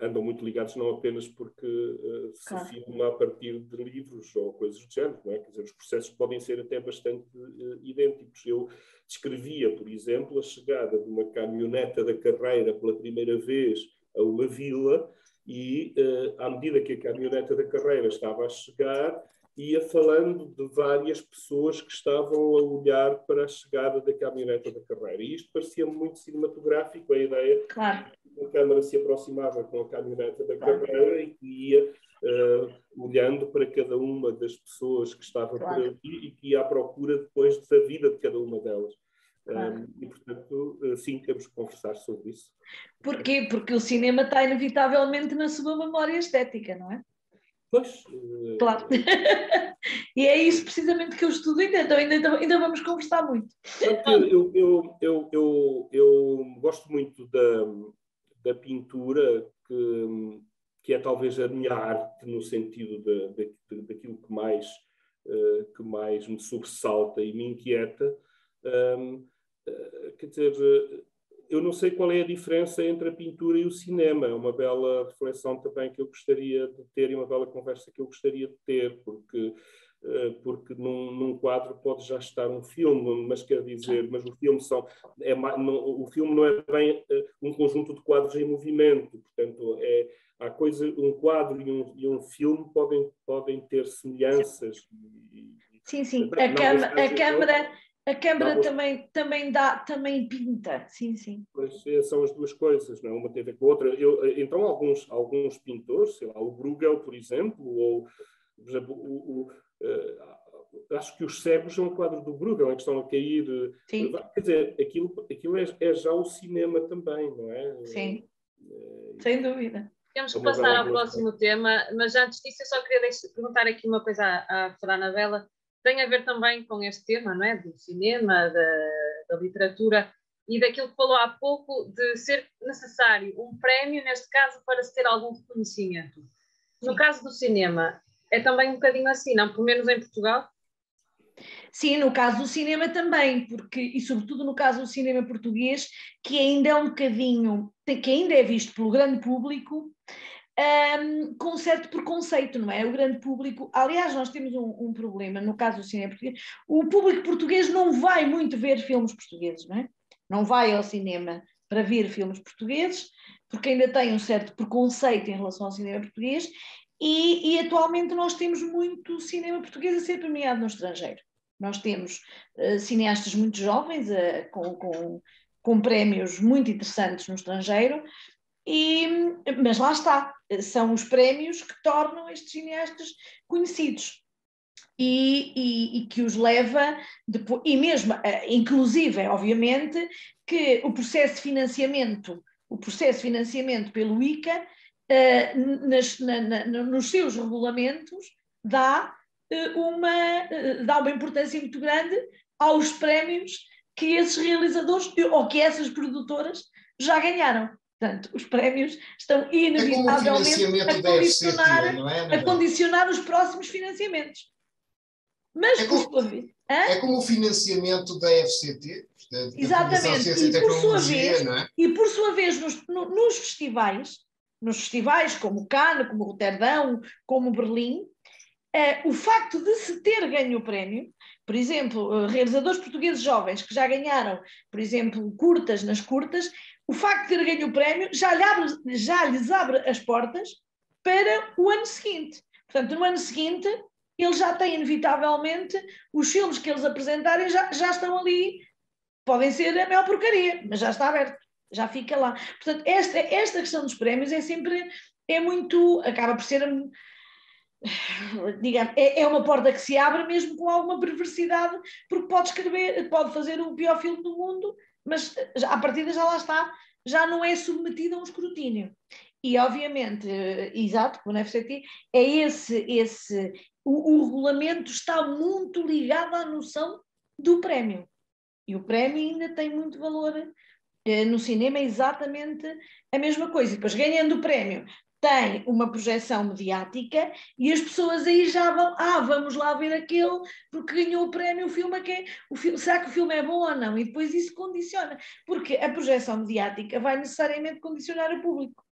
Speaker 2: andam muito ligados não apenas porque uh, se claro. filma a partir de livros ou coisas do género, não é? Quer dizer, os processos podem ser até bastante uh, idênticos. Eu descrevia, por exemplo, a chegada de uma caminhoneta da carreira pela primeira vez a uma vila e, à medida que a caminhoneta da carreira estava a chegar, ia falando de várias pessoas que estavam a olhar para a chegada da caminhoneta da carreira. E isto parecia muito cinematográfico, a ideia
Speaker 4: claro
Speaker 2: a câmara se aproximava com a caminhoneta da carreira e que ia uh, olhando para cada uma das pessoas que estava claro. por ali e que ia à procura depois da vida de cada uma delas. Claro. Um, e, portanto, eh, sim, temos que conversar sobre isso.
Speaker 4: Porquê? Porque o cinema está inevitavelmente na sua memória estética, não é?
Speaker 2: Pois.
Speaker 4: Claro. e é isso precisamente que eu estudo ainda, então ainda, ainda vamos conversar muito.
Speaker 2: Eu, eu, eu, eu, eu gosto muito da, da pintura, que, que é talvez a minha arte, no sentido de, de, daquilo que mais, uh, que mais me sobressalta e me inquieta. Um, uh, eh, quer dizer, eu não sei qual é a diferença entre a pintura e o cinema. É uma bela reflexão também que eu gostaria de ter e uma bela conversa que eu gostaria de ter, porque porque num, num, quadro pode já estar um filme, mas quer dizer, mas o filme são é, não, o filme não é bem um conjunto de quadros em movimento, portanto é há coisa um quadro e um, e um filme podem podem ter semelhanças.
Speaker 4: Sim, sim. A, cam a câmara a câmara também, também dá, também pinta, sim, sim.
Speaker 2: Pois é, são as duas coisas, não? É? uma tem a ver com a outra. Eu, então, alguns, alguns pintores, sei lá, o Bruegel, por exemplo, ou, por exemplo, o, o uh, acho que os cegos são um quadro do Bruegel, em que estão a cair.
Speaker 4: Sim.
Speaker 2: Quer dizer, aquilo, aquilo é, é já o cinema também, não é?
Speaker 4: Sim, é, sem dúvida.
Speaker 1: Temos que passar ao próximo tema, mas antes disso eu só queria deixar, perguntar aqui uma coisa à, à Fran Bela tem a ver também com este tema, não é? Do cinema, da, da literatura e daquilo que falou há pouco de ser necessário um prémio, neste caso, para se ter algum reconhecimento. No Sim. caso do cinema, é também um bocadinho assim, não? Pelo menos em Portugal?
Speaker 4: Sim, no caso do cinema também, porque, e sobretudo no caso do cinema português, que ainda é um bocadinho, que ainda é visto pelo grande público, um, com certo preconceito, não é? O grande público. Aliás, nós temos um, um, problema no caso do cinema português. O público português não vai muito ver filmes portugueses, não é? Não vai ao cinema para ver filmes portugueses, porque ainda tem um certo preconceito em relação ao cinema português. E, e atualmente nós temos muito cinema português a ser premiado no estrangeiro. Nós temos uh, cineastas muito jovens uh, com, com, com prémios muito interessantes no estrangeiro, e, mas lá está, são os prémios que tornam estes cineastas conhecidos. E, e, e, que os leva depois, e mesmo, eh, inclusive, obviamente, que o processo de financiamento, o processo de financiamento pelo ICA, uh, nas, na, na, nos seus regulamentos, dá, uh, uma, uh, dá uma importância muito grande aos prémios que esses realizadores ou que essas produtoras já ganharam. Portanto, os prémios estão inevitavelmente
Speaker 3: é a, condicionar,
Speaker 4: é, a condicionar os próximos financiamentos. Mas,
Speaker 3: é como, é como o financiamento da FCT,
Speaker 4: Exatamente. E por, sua vez, é? e por sua vez, nos, nos festivais, nos festivais como Cannes, como Roterdão, como Berlim, eh, o facto de se ter ganho o prémio, por exemplo, eh, realizadores portugueses jovens que já ganharam, por exemplo, curtas nas curtas, o facto de ter ganho o prémio já, lhe abre, já lhes abre as portas para o ano seguinte. Portanto, no ano seguinte, eles já têm, inevitavelmente, os filmes que eles apresentarem já, já estão ali. Podem ser a maior porcaria, mas já está aberto, já fica lá. Portanto, esta, esta questão dos prémios é sempre, é muito, acaba por ser, digamos, é, é uma porta que se abre mesmo com alguma perversidade, porque pode escrever, pode fazer o pior filme do mundo mas já, a partida já lá está, já não é submetido a um escrutínio. E, obviamente, exato, como na FCT, é esse, esse o, o, regulamento está muito ligado à noção do prémio. E o prémio ainda tem muito valor. Eh, no cinema é exatamente a mesma coisa. E depois, ganhando o prémio, tem uma projeção mediática e as pessoas aí já vão, ah, vamos lá ver aquele porque ganhou o prémio, o filme é que é, o filme, será que o filme é bom ou não? E depois isso condiciona, porque a projeção mediática vai necessariamente condicionar o público.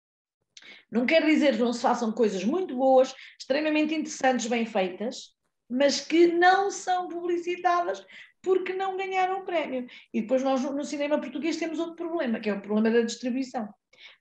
Speaker 4: Não quer dizer que não se façam coisas muito boas, extremamente interessantes, bem feitas, mas que não são publicitadas porque não ganharam o prémio. E depois nós no cinema português temos outro problema, que é o problema da distribuição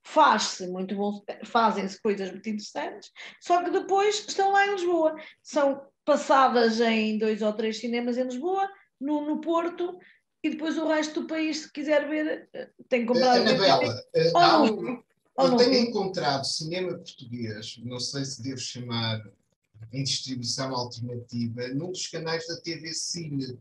Speaker 4: faz-se muito bom, fazem-se coisas muito interessantes, só que depois estão lá em Lisboa. São passadas em dois ou três cinemas em Lisboa, no, no Porto, e depois o resto do país, se quiser ver, eh, tem que comprar.
Speaker 3: Anabela, uh, há um, eu tenho encontrado cinema português, não sei se devo chamar em distribuição alternativa, num dos canais da TV Cine.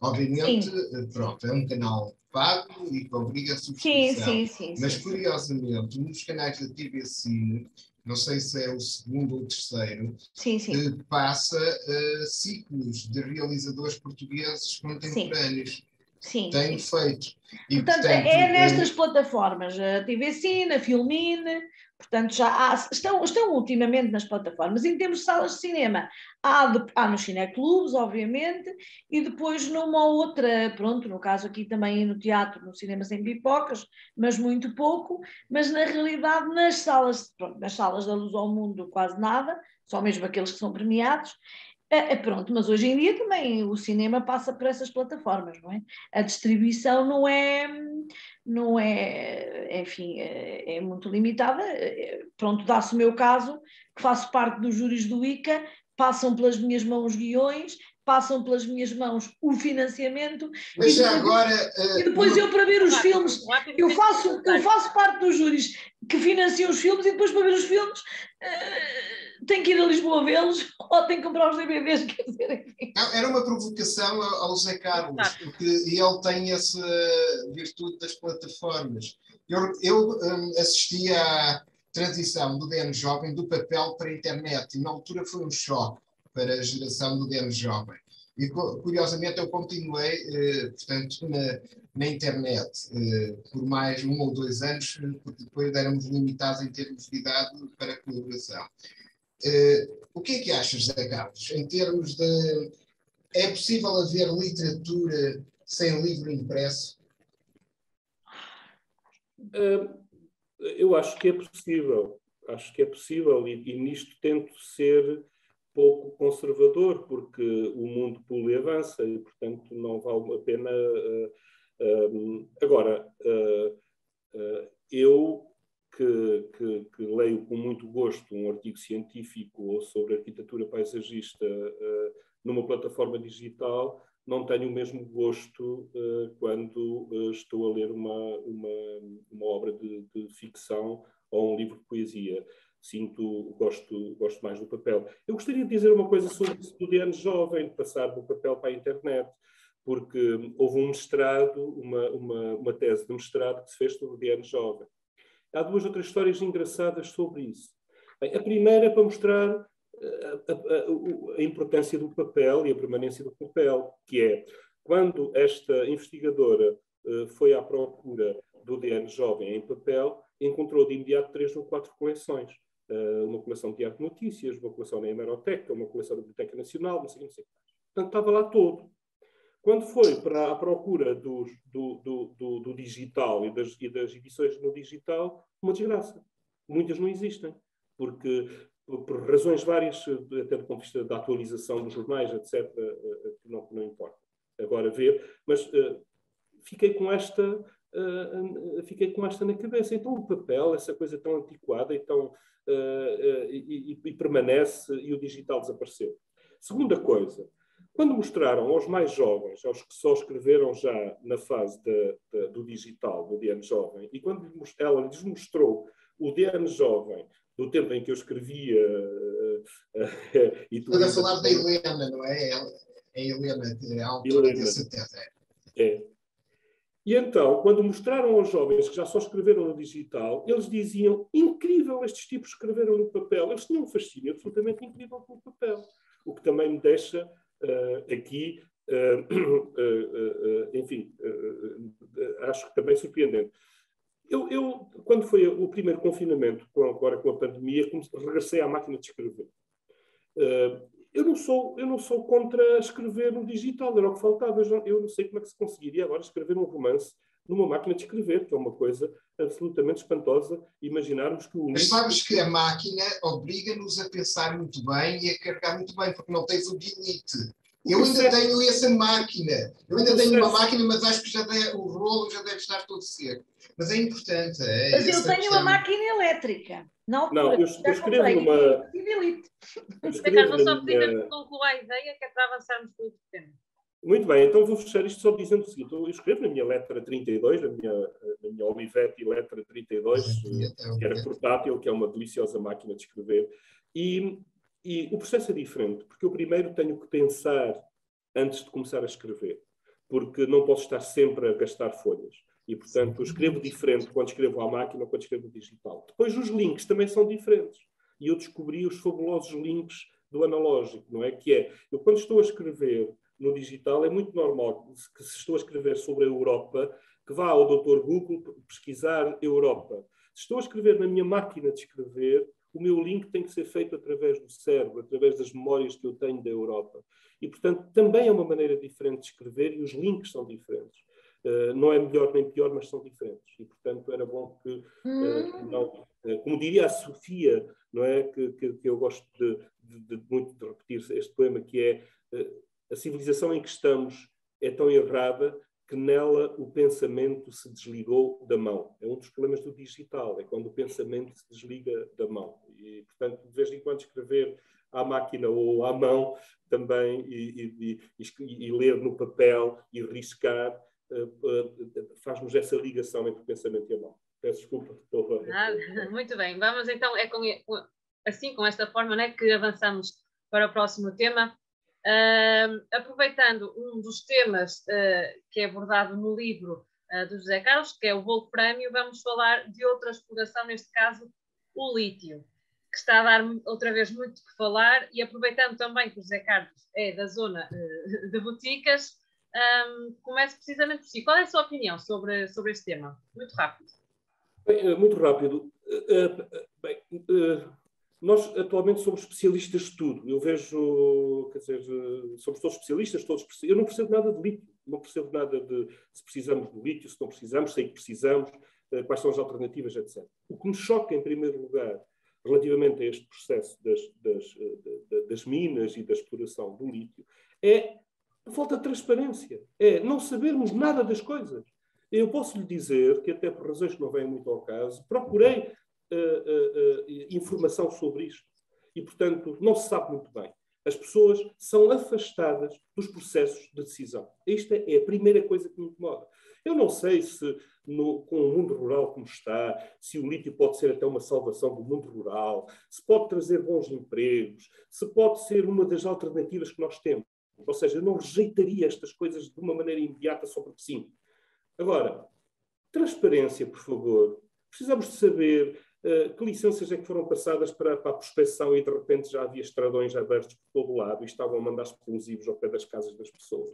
Speaker 3: Obviamente, sim. Eh, pronto, é um canal pago e que obriga a subscrição.
Speaker 4: Sim, sim, sim.
Speaker 3: Mas, curiosamente, nos canais da TV Cine, não sei se é o segundo ou o terceiro,
Speaker 4: sim, sim.
Speaker 3: Uh, passa uh, ciclos de realizadores portugueses contemporâneos.
Speaker 4: Sim.
Speaker 3: Tenho feito.
Speaker 4: E, portanto, portanto, é nestas plataformas, a TV Cine, a Filmine, Portanto, já há, estão, estão ultimamente nas plataformas. Em termos de salas de cinema, há, de, há nos cineclubes, obviamente, e depois numa outra, pronto, no caso aqui também no teatro, no cinema sem pipocas, mas muito pouco, mas na realidade nas salas, pronto, nas salas da Luz ao Mundo quase nada, só mesmo aqueles que são premiados, É, pronto, mas hoje em dia também o cinema passa por essas plataformas, não é? A distribuição não é, não é, enfim, é, é muito limitada. É, pronto, dá-se o meu caso, que faço parte dos júris do ICA, passam pelas minhas mãos guiões, passam pelas minhas mãos o financiamento.
Speaker 3: Mas já agora.
Speaker 4: Uh, e depois eu, para ver os filmes, eu faço, eu faço parte dos júris que financiam os filmes e depois para ver os filmes. Uh, tenho que ir a Lisboa vê-los ou tenho que comprar os DVDs, quer dizer, enfim.
Speaker 3: Era uma provocação ao Zé Carlos, porque ele tem essa virtude das plataformas. Eu, eu um, assisti à transição do DN Jovem do papel para a internet e na altura foi um choque para a geração do DN Jovem. E curiosamente eu continuei, eh, portanto, na, na internet eh, por mais um ou dois anos, porque depois éramos limitados em termos de idade para colaboração. Eh, o que é que achas, Zé Carlos, em termos de. É possível haver literatura sem livro impresso?
Speaker 2: eu acho que é possível. Acho que é possível e, e nisto tento ser pouco conservador, porque o mundo pula e avança e, portanto, não vale a pena. Uh, uh, agora, uh, eu que, que, que, leio com muito gosto um artigo científico sobre arquitetura paisagista numa plataforma digital, não tenho o mesmo gosto quando estou a ler uma, uma, uma obra de, de ficção ou um livro de poesia sinto, gosto, gosto mais do papel. Eu gostaria de dizer uma coisa sobre o estudante jovem, de passar do papel para a internet, porque houve um mestrado, uma, uma, uma tese de mestrado que se fez sobre o Diano Jovem. Há duas outras histórias engraçadas sobre isso. Bem, a primeira é para mostrar eh, a, a, a, importância do papel e a permanência do papel, que é quando esta investigadora uh, foi à procura do DN jovem em papel, encontrou de imediato três ou quatro coleções. Eh, uma coleção de arte notícias, uma coleção na Hemeroteca, uma coleção da Biblioteca Nacional, não sei, não sei. Portanto, estava lá todo. Quando foi para a procura do, do, do, do digital e das, e das, edições no digital, uma desgraça. Muitas não existem, porque por, razões várias, até do ponto de vista da atualização dos jornais, etc., que não, não importa agora ver, mas uh, fiquei com esta uh, fiquei com esta na cabeça. Então o papel, essa coisa tão antiquada e tão uh, e, e, permanece e o digital desapareceu. Segunda coisa, quando mostraram aos mais jovens, aos que só escreveram já na fase de, de, do digital, do DN Jovem, e quando ela lhes mostrou o DN Jovem do tempo em que eu escrevia. Uh,
Speaker 3: uh, e Estou a falar da Helena, não é? É Helena, que é a autora Helena. dessa tese.
Speaker 2: É. E então, quando mostraram aos jovens que já só escreveram no digital, eles diziam: incrível, estes tipos escreveram no papel. Eles tinham um fascínio absolutamente incrível pelo papel. O que também me deixa aqui, uh, uh, enfim, acho que também surpreendente. Eu, eu, quando foi o primeiro confinamento, agora com a pandemia, regressei à máquina de escrever eu não sou eu não sou contra escrever no digital era o que faltava eu não sei como é que se conseguiria agora escrever um romance numa máquina de escrever que é uma coisa absolutamente espantosa imaginarmos que o
Speaker 3: mas sabes que a máquina obriga-nos a pensar muito bem e a carregar muito bem porque não tens o delete eu ainda tenho essa máquina. Eu ainda tenho uma máquina, mas acho que já deve, o rolo já deve estar todo seco. Mas é importante. É
Speaker 4: mas eu tenho questão. uma máquina elétrica.
Speaker 2: Não, não eu, eu escrevo numa.
Speaker 1: Eu escrevo só pedir concluir a ideia que é para avançarmos para o tema.
Speaker 2: Muito bem, então vou fechar isto só dizendo o seguinte: eu escrevo na minha letra 32, na minha, na minha Olivetti letra 32, que era portátil, que é uma deliciosa máquina de escrever. E e o processo é diferente, porque eu primeiro tenho que pensar antes de começar a escrever, porque não posso estar sempre a gastar folhas. E, portanto, eu escrevo diferente quando escrevo à máquina ou quando escrevo digital. Depois, os links também são diferentes. E eu descobri os fabulosos links do analógico, não é? Que é, eu quando estou a escrever no digital, é muito normal que se estou a escrever sobre a Europa, que vá ao Dr. Google pesquisar Europa. Se estou a escrever na minha máquina de escrever, o meu link tem que ser feito através do cérebro, através das memórias que eu tenho da Europa. E, portanto, também é uma maneira diferente de escrever e os links são diferentes. Uh, não é melhor nem pior, mas são diferentes. E, portanto, era bom que, uh, não, uh, como diria a Sofia não é? Que, que, que eu gosto de, de, de, muito de repetir este poema, que é a civilização em que estamos é tão errada que nela o pensamento se desligou da mão. É um dos problemas do digital, é quando o pensamento se desliga da mão. E, portanto, de vez em quando escrever à máquina ou à mão também e, e, e, e ler no papel e riscar uh, uh, faz-nos essa ligação entre o pensamento e a mão. Peço desculpa. Estou...
Speaker 1: Muito bem, vamos então, é com, assim, com esta forma né, que avançamos para o próximo tema. Uh, aproveitando um dos temas uh, que é abordado no livro uh, do José Carlos, que é o Wolframio, vamos falar de outra exploração, neste caso o lítio, que está a dar outra vez muito que falar, e aproveitando também que o José Carlos é da zona de Boticas, um, comece precisamente por si. Qual é a sua opinião sobre, sobre este tema? Muito rápido.
Speaker 2: Bem, muito rápido. Bem, nós atualmente somos especialistas de tudo. Eu vejo, quer dizer, somos todos especialistas, todos Eu não percebo nada de lítio, não percebo nada de se precisamos de lítio, se não precisamos, sei que precisamos, eh, quais são as alternativas, etc. O que me choca, em primeiro lugar, relativamente a este processo das, das, eh, das minas e da exploração do lítio, é a falta de transparência, é não sabermos nada das coisas. Eu posso lhe dizer que, até por razões que não vêm muito ao caso, procurei informação sobre isto. E, portanto, não se sabe muito bem. As pessoas são afastadas dos processos de decisão. Esta é a primeira coisa que me incomoda. Eu não sei se, no, com o mundo rural como está, se o lítio pode ser até uma salvação do mundo rural, se pode trazer bons empregos, se pode ser uma das alternativas que nós temos. Ou seja, eu não rejeitaria estas coisas de uma maneira imediata só porque sim. Agora, transparência, por favor. Precisamos de saber eh, que licenças é que foram passadas para, para, a prospecção e de repente já havia estradões abertos por todo lado e estavam a mandar explosivos ao pé das casas das pessoas?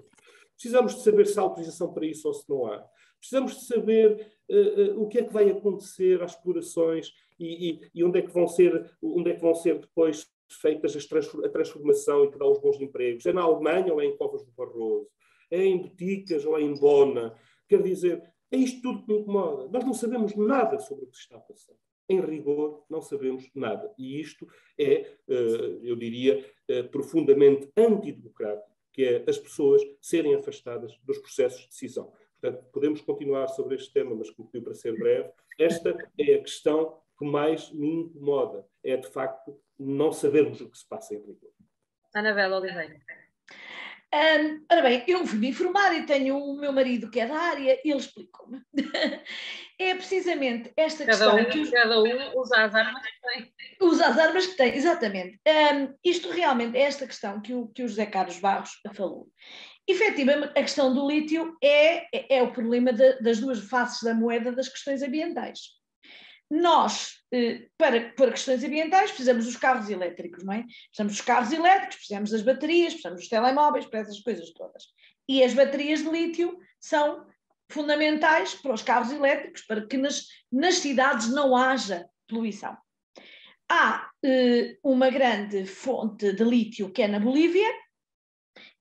Speaker 2: Precisamos de saber se há autorização para isso ou se não há. Precisamos de saber uh, uh, o que é que vai acontecer às explorações e, e, e, onde, é que vão ser, onde é que vão ser depois feitas a transformação e que dá os bons empregos. É na Alemanha ou é em Covas do Barroso? É em Boticas ou é em Bona? Quer dizer, é isto tudo que me incomoda. Nós não sabemos nada sobre o que se está a passar em rigor, não sabemos nada. E isto é, eh, eu diria, eh, profundamente antidemocrático, que é as pessoas serem afastadas dos processos de decisão. Portanto, podemos continuar sobre este tema, mas como para ser breve, esta é a questão que mais me incomoda. É, de facto, não sabermos o que se passa em rigor.
Speaker 1: Anabela Oliveira.
Speaker 4: Um, ora bem, eu fui me informar e tenho o meu marido que é da área e ele explicou-me. é precisamente esta
Speaker 1: cada
Speaker 4: questão.
Speaker 1: Um, que cada um usa as armas que tem.
Speaker 4: Usa as armas que tem, exatamente. Um, isto realmente é esta questão que o, que o José Carlos Barros falou. Efetivamente, a questão do lítio é, é, é o problema de, das duas faces da moeda das questões ambientais. Nós, eh, para, para questões ambientais, precisamos dos carros elétricos, não é? Precisamos dos carros elétricos, precisamos das baterias, precisamos dos telemóveis, para essas coisas todas. E as baterias de lítio são fundamentais para os carros elétricos, para que nas, nas cidades não haja poluição. Há eh, uma grande fonte de lítio que é na Bolívia,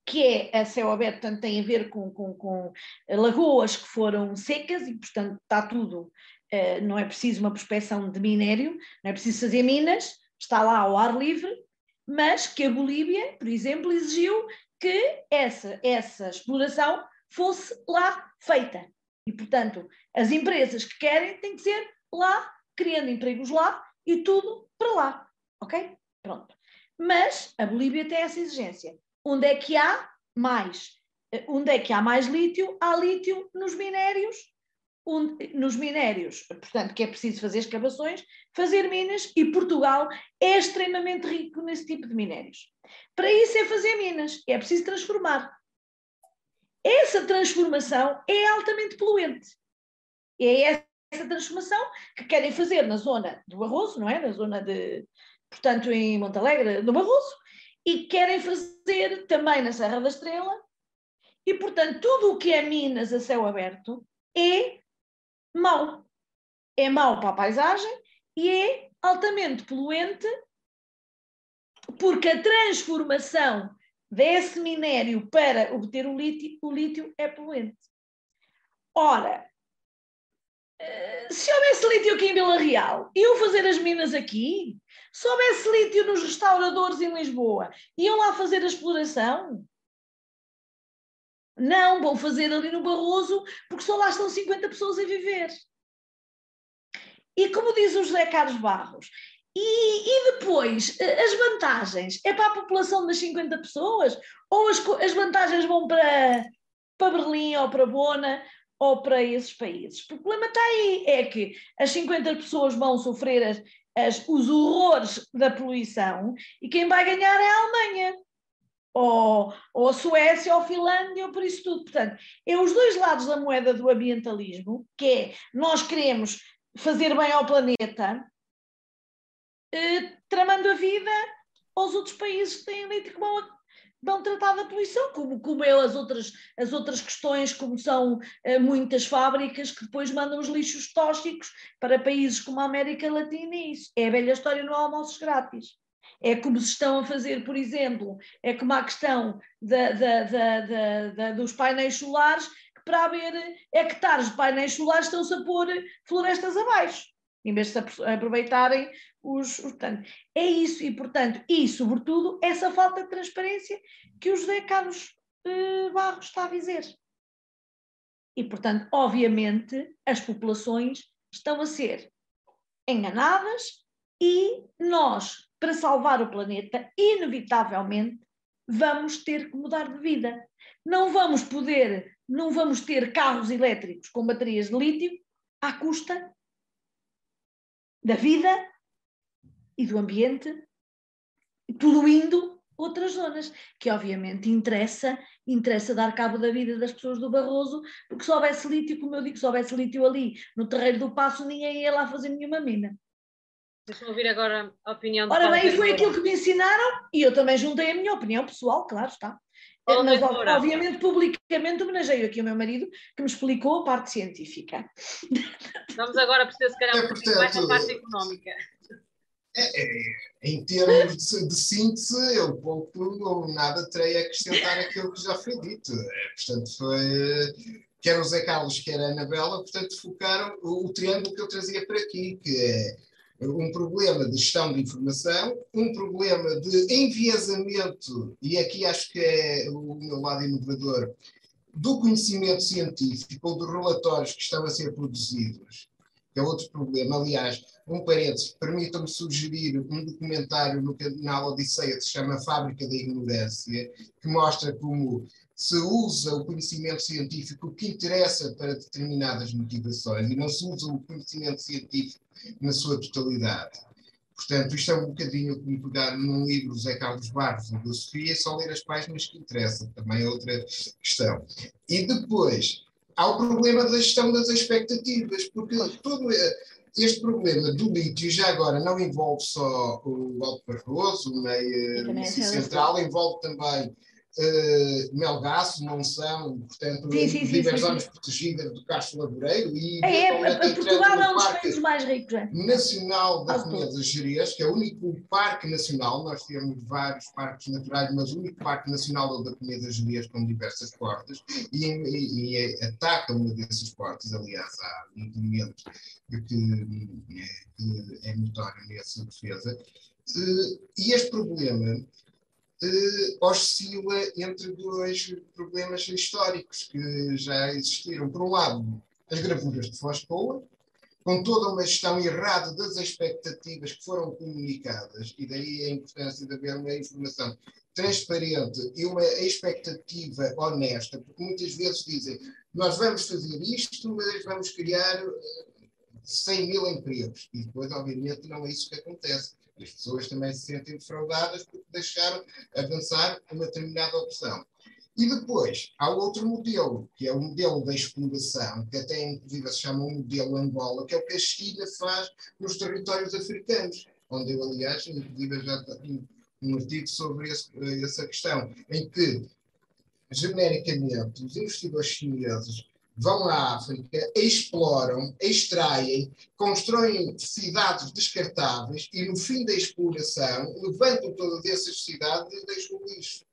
Speaker 4: que é a céu aberto, portanto tem a ver com, com, com lagoas que foram secas e, portanto, está tudo eh, não é preciso uma prospecção de minério, não é preciso fazer minas, está lá ao ar livre, mas que a Bolívia, por exemplo, exigiu que essa, essa exploração fosse lá feita. E, portanto, as empresas que querem têm que ser lá, criando empregos lá e tudo para lá. Ok? Pronto. Mas a Bolívia tem essa exigência. Onde é que há mais? Eh, onde é que há mais lítio? Há lítio nos minérios um, nos minérios, portanto, que é preciso fazer escavações, fazer minas, e Portugal é extremamente rico nesse tipo de minérios. Para isso é fazer minas, é preciso transformar. Essa transformação é altamente poluente. É essa transformação que querem fazer na zona do Barroso, não é? Na zona de, portanto, em Montalegre, do Barroso, e querem fazer também na Serra da Estrela, e, portanto, tudo o que é minas a céu aberto é mau. É mau para a paisagem e é altamente poluente porque a transformação desse minério para obter o lítio, o lítio é poluente. Ora, eh, se houvesse lítio aqui em Vila Real, iam fazer as minas aqui? Se houvesse lítio nos restauradores em Lisboa, iam lá fazer a exploração? Não, vão fazer ali no Barroso, porque só lá estão 50 pessoas a viver. E como diz o José Carlos Barros, e, e, depois, eh, as vantagens? É para a população das 50 pessoas? Ou as, as vantagens vão para, para Berlim ou para Bona ou para esses países? O problema está aí, é que as 50 pessoas vão sofrer as, as, os horrores da poluição e quem vai ganhar é a Alemanha. Ou, ou a Suécia, ou a Finlândia, ou por isso tudo. Portanto, é os dois lados da moeda do ambientalismo, que é nós queremos fazer bem ao planeta, eh, tramando a vida aos outros países que têm leite que vão, vão tratar da poluição, como, como é as outras, as outras questões, como são eh, muitas fábricas que depois mandam os lixos tóxicos para países como a América Latina e isso. É a velha história no almoços grátis. É como se estão a fazer, por exemplo, é como a questão da, da, da, dos painéis solares, que para haver hectares de painéis solares estão-se a pôr florestas abaixo em vez de aproveitarem os. Portanto, é isso, e portanto, e sobretudo essa falta de transparência que o José Carlos eh, Barros está a dizer. E portanto, obviamente, as populações estão a ser enganadas e nós, para salvar o planeta, inevitavelmente vamos ter que mudar de vida. Não vamos poder, não vamos ter carros elétricos com baterias de lítio à custa da vida e do ambiente, poluindo outras zonas, que obviamente interessa, interessa dar cabo da vida das pessoas do Barroso, porque se houvesse lítio, como eu digo, se houvesse lítio ali no terreiro do Passo, ninguém ia lá fazer nenhuma mina.
Speaker 1: Deixa-me ouvir agora a opinião
Speaker 4: Ora bem, foi aquilo que me ensinaram e eu também juntei a minha opinião pessoal, claro está. Mas, obviamente, publicamente homenageio aqui o meu marido, que me explicou a parte científica.
Speaker 1: Vamos agora perceber, se calhar, um pouquinho mais a parte económica.
Speaker 3: É, é, em termos de, de, síntese, eu pouco ou nada terei a acrescentar aquilo que já foi dito. É, portanto, foi, quer o Zé Carlos, quer a Anabela, portanto, focaram o, o triângulo que eu trazia para aqui, que é um problema de gestão de informação, um problema de enviesamento, e aqui acho que é o meu lado inovador, do conhecimento científico ou dos relatórios que estão a ser produzidos, que é outro problema. Aliás, um parênteses, permitam-me sugerir um documentário no canal Odisseia que se chama Fábrica da Ignorância, que mostra como se usa o conhecimento científico que interessa para determinadas motivações e não se usa o conhecimento científico na sua totalidade. Portanto, isto é um bocadinho como pegar num livro Zé Carlos Barros da Sofia só ler as páginas que interessam, também é outra questão. E depois, há o problema da gestão das expectativas, porque todo este problema do lítio já agora não envolve só o Alto Barroso, o meio central, envolve também uh, Melgaço, Monção, portanto, sim, sim, sim, zonas protegidas do Castro Laboreiro e
Speaker 4: é, é, Portugal é um dos países mais ricos. É?
Speaker 3: Nacional da Comida Gerês, que é o único parque nacional, nós temos vários parques naturais, mas o único parque nacional é da Comida Gerês com diversas portas e, e, e é, ataca uma dessas portas, aliás, há um documento que, que é notório nessa defesa. Uh, e este problema oscila entre dois problemas históricos que já existiram. Por um lado, as gravuras de Foscoa, com toda uma gestão errada das expectativas que foram comunicadas, e daí a importância de haver uma informação transparente e uma expectativa honesta, porque muitas vezes dizem nós vamos fazer isto, mas vamos criar 100 eh, mil empregos. E depois, obviamente, não é isso que acontece. As pessoas também se sentem defraudadas porque deixaram avançar uma determinada opção. E depois, há outro modelo, que é o modelo da exploração, que até inclusive se chama um modelo Angola, que é o que a China faz nos territórios africanos, onde eu, aliás, inclusive já tenho um artigo sobre esse, essa questão, em que, genericamente, os investidores chineses vão à África, exploram, extraem, constroem cidades descartáveis e no fim da exploração levantam todas essas cidades e deixam o lixo.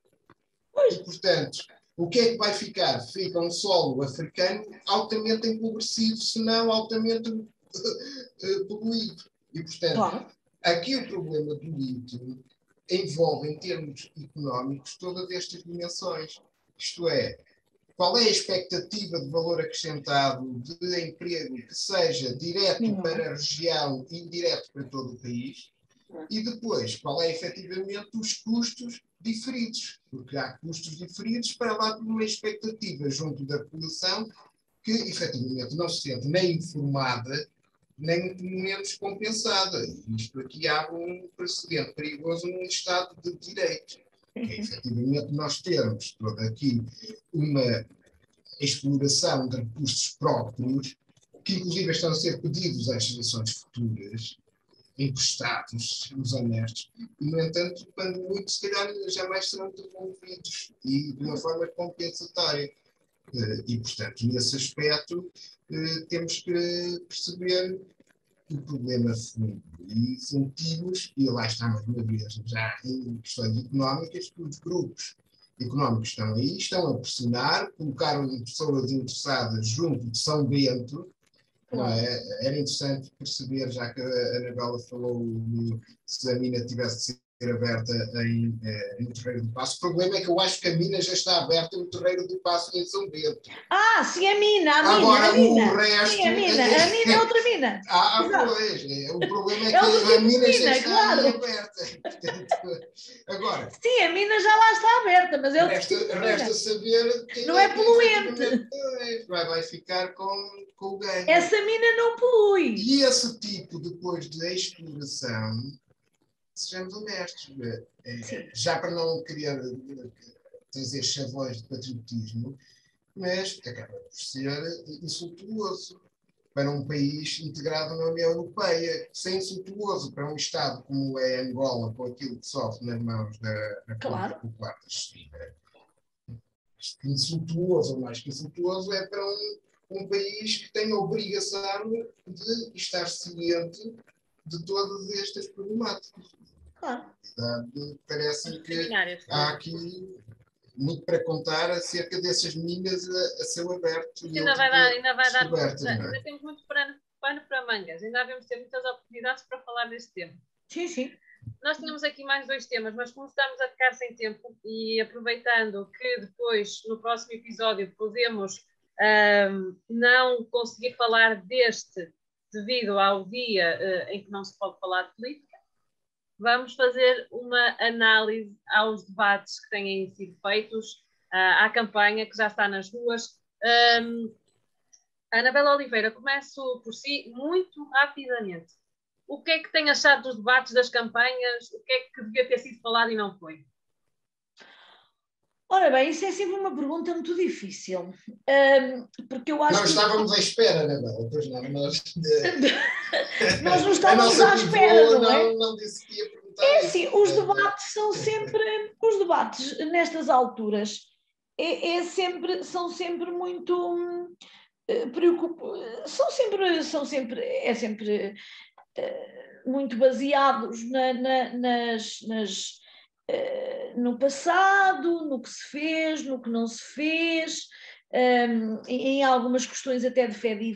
Speaker 3: E, portanto, o que é que vai ficar? Fica um solo africano altamente empobrecido, se não altamente uh, poluído. E, portanto, claro. aqui o problema do lítio envolve, em termos económicos, todas estas dimensões. Isto é, qual é a expectativa de valor acrescentado de emprego que seja direto uhum. para a região e indireto para todo o país? E depois, qual é efetivamente os custos diferidos? Porque há custos diferidos para lá de uma expectativa junto da população que efetivamente não se sente nem informada, nem menos compensada. Isto aqui abre um precedente perigoso num Estado de Direito. Que é, efetivamente nós termos toda aqui uma exploração de recursos próprios, que inclusive estão a ser pedidos às gerações futuras, emprestados, os honestos, e, no entanto, quando muito, se calhar jamais serão devolvidos e de uma forma compensatória. Eh, e, portanto, nesse aspecto, eh, temos que perceber o problema fundo e sentimos, e lá está mais uma vez, já em questões económicas, que os grupos económicos estão aí, estão a pressionar, colocaram pessoas interessadas junto de São Bento, é? Era interessante perceber, já que a Anabela falou se a mina tivesse aberta em, eh, no Terreiro do Passo. O problema é que eu acho que a mina já está aberta no Terreiro do Passo em São Bento.
Speaker 4: Ah, sim, a mina, a
Speaker 3: mina. Agora
Speaker 4: a mina.
Speaker 3: o resto.
Speaker 4: Sim, a mina, a mina é outra mina.
Speaker 3: Ah, ah pois. É, o problema é, é que a mina já está claro. aberta. Portanto, agora.
Speaker 4: Sim, a mina já lá está aberta, mas é
Speaker 3: resta, resta saber.
Speaker 4: Não é, é poluente.
Speaker 3: Vai, vai ficar com, com o ganho.
Speaker 4: Essa mina não polui.
Speaker 3: E esse tipo, depois de exploração sejamos honestos, é, já para não querer trazer chavões de patriotismo, mas acaba por ser insultuoso para um país integrado na União Europeia, ser insultuoso para um Estado como é Angola, com aquilo que sofre nas mãos da, da claro. Popular da China. Insultuoso, mais que insultuoso, é para um, um país que tem a obrigação de estar ciente de todas estas problemáticas.
Speaker 4: Claro.
Speaker 3: Parece que há aqui muito para contar acerca dessas minas a, a céu aberto.
Speaker 1: Ainda vai dar, ainda vai dar, é? ainda temos muito pano, pano para mangas, ainda devemos ter muitas oportunidades para falar deste tema.
Speaker 4: Sim, sim.
Speaker 1: Nós tínhamos aqui mais dois temas, mas como estamos a ficar sem tempo e aproveitando que depois, no próximo episódio, podemos um, não conseguir falar deste devido ao dia uh, em que não se pode falar de política, vamos fazer uma análise aos debates que têm sido feitos, uh, à campanha que já está nas ruas. Um, Anabela Oliveira, começo por si muito rapidamente. O que é que tem achado dos debates, das campanhas? O que é que devia ter sido falado e não foi?
Speaker 4: Ora bem, isso é sempre uma pergunta muito difícil, porque eu acho
Speaker 3: Nós estávamos à espera, Anabela, pois não, nós...
Speaker 4: nós não estávamos à espera, não, não é?
Speaker 3: Não disse que ia perguntar
Speaker 4: É assim, os debates são sempre, os debates nestas alturas é, é sempre, são sempre muito eh, preocupantes, são sempre, são sempre, é sempre uh, muito baseados na, na, nas, nas no passado, no que se fez, no que não se fez, um, ehm, em algumas questões até de fé de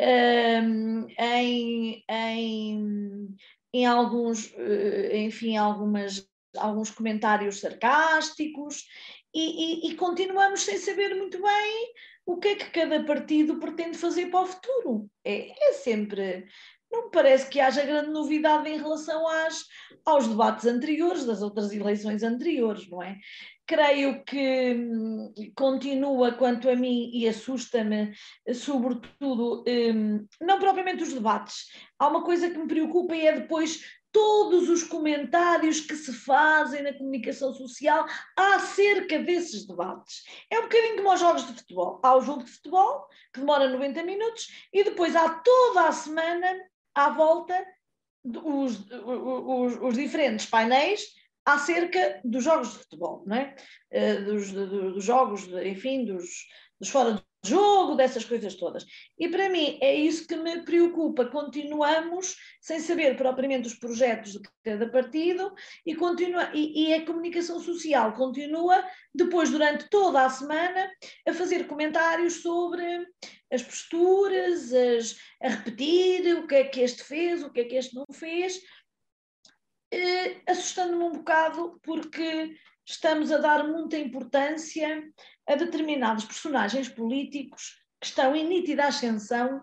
Speaker 4: um, em, em, em alguns, eh, enfim, algumas, alguns comentários sarcásticos e, e, e, continuamos sem saber muito bem o que é que cada partido pretende fazer para o futuro. É, é sempre. Não me parece que haja grande novidade em relação às, aos debates anteriores, das outras eleições anteriores, não é? creio que hum, continua, quanto a mim, e assusta-me, sobretudo, hum, não propriamente os debates. Há uma coisa que me preocupa e é depois todos os comentários que se fazem na comunicação social acerca desses debates. É um bocadinho como aos jogos de futebol. Há o jogo de futebol, que demora 90 minutos, e depois há toda a semana à volta os, os, os diferentes painéis acerca dos jogos de futebol, não é? Uh, dos, dos, jogos, enfim, dos, dos fora jogo, dessas coisas todas. E para mim é isso que me preocupa. Continuamos sem saber propriamente os projetos de cada partido e, continua, e, e a comunicação social continua, depois, durante toda a semana, a fazer comentários sobre as posturas, as, a repetir o que é que este fez, o que é que este não fez, eh, assustando-me um bocado porque estamos a dar muita importância a determinados personagens políticos que estão em nítida ascensão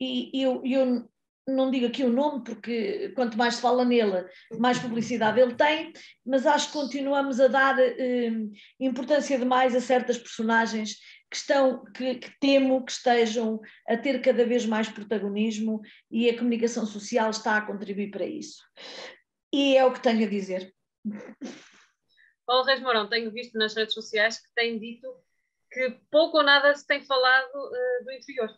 Speaker 4: e eu, eu não digo aqui o nome porque quanto mais se fala nele, mais publicidade ele tem, mas acho que continuamos a dar eh, importância demais a certas personagens que estão, que, que, temo que estejam a ter cada vez mais protagonismo e a comunicação social está a contribuir para isso. E é o que tenho a dizer.
Speaker 1: Paulo Reis Mourão, tenho visto nas redes sociais que tem dito que pouco ou nada se tem falado uh, do interior.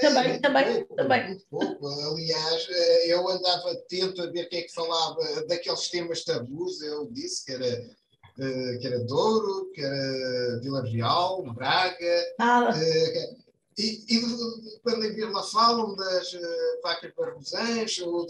Speaker 4: Também, é, também, também.
Speaker 3: Muito pouco. Aliás, eh, eu andava atento a ver quem é que falava daqueles temas tabus. Eu disse que era, eh, que era Douro, que era Vila Real, Braga.
Speaker 4: Ah.
Speaker 3: E, e quando em Vila falam das vacas barbusãs ou,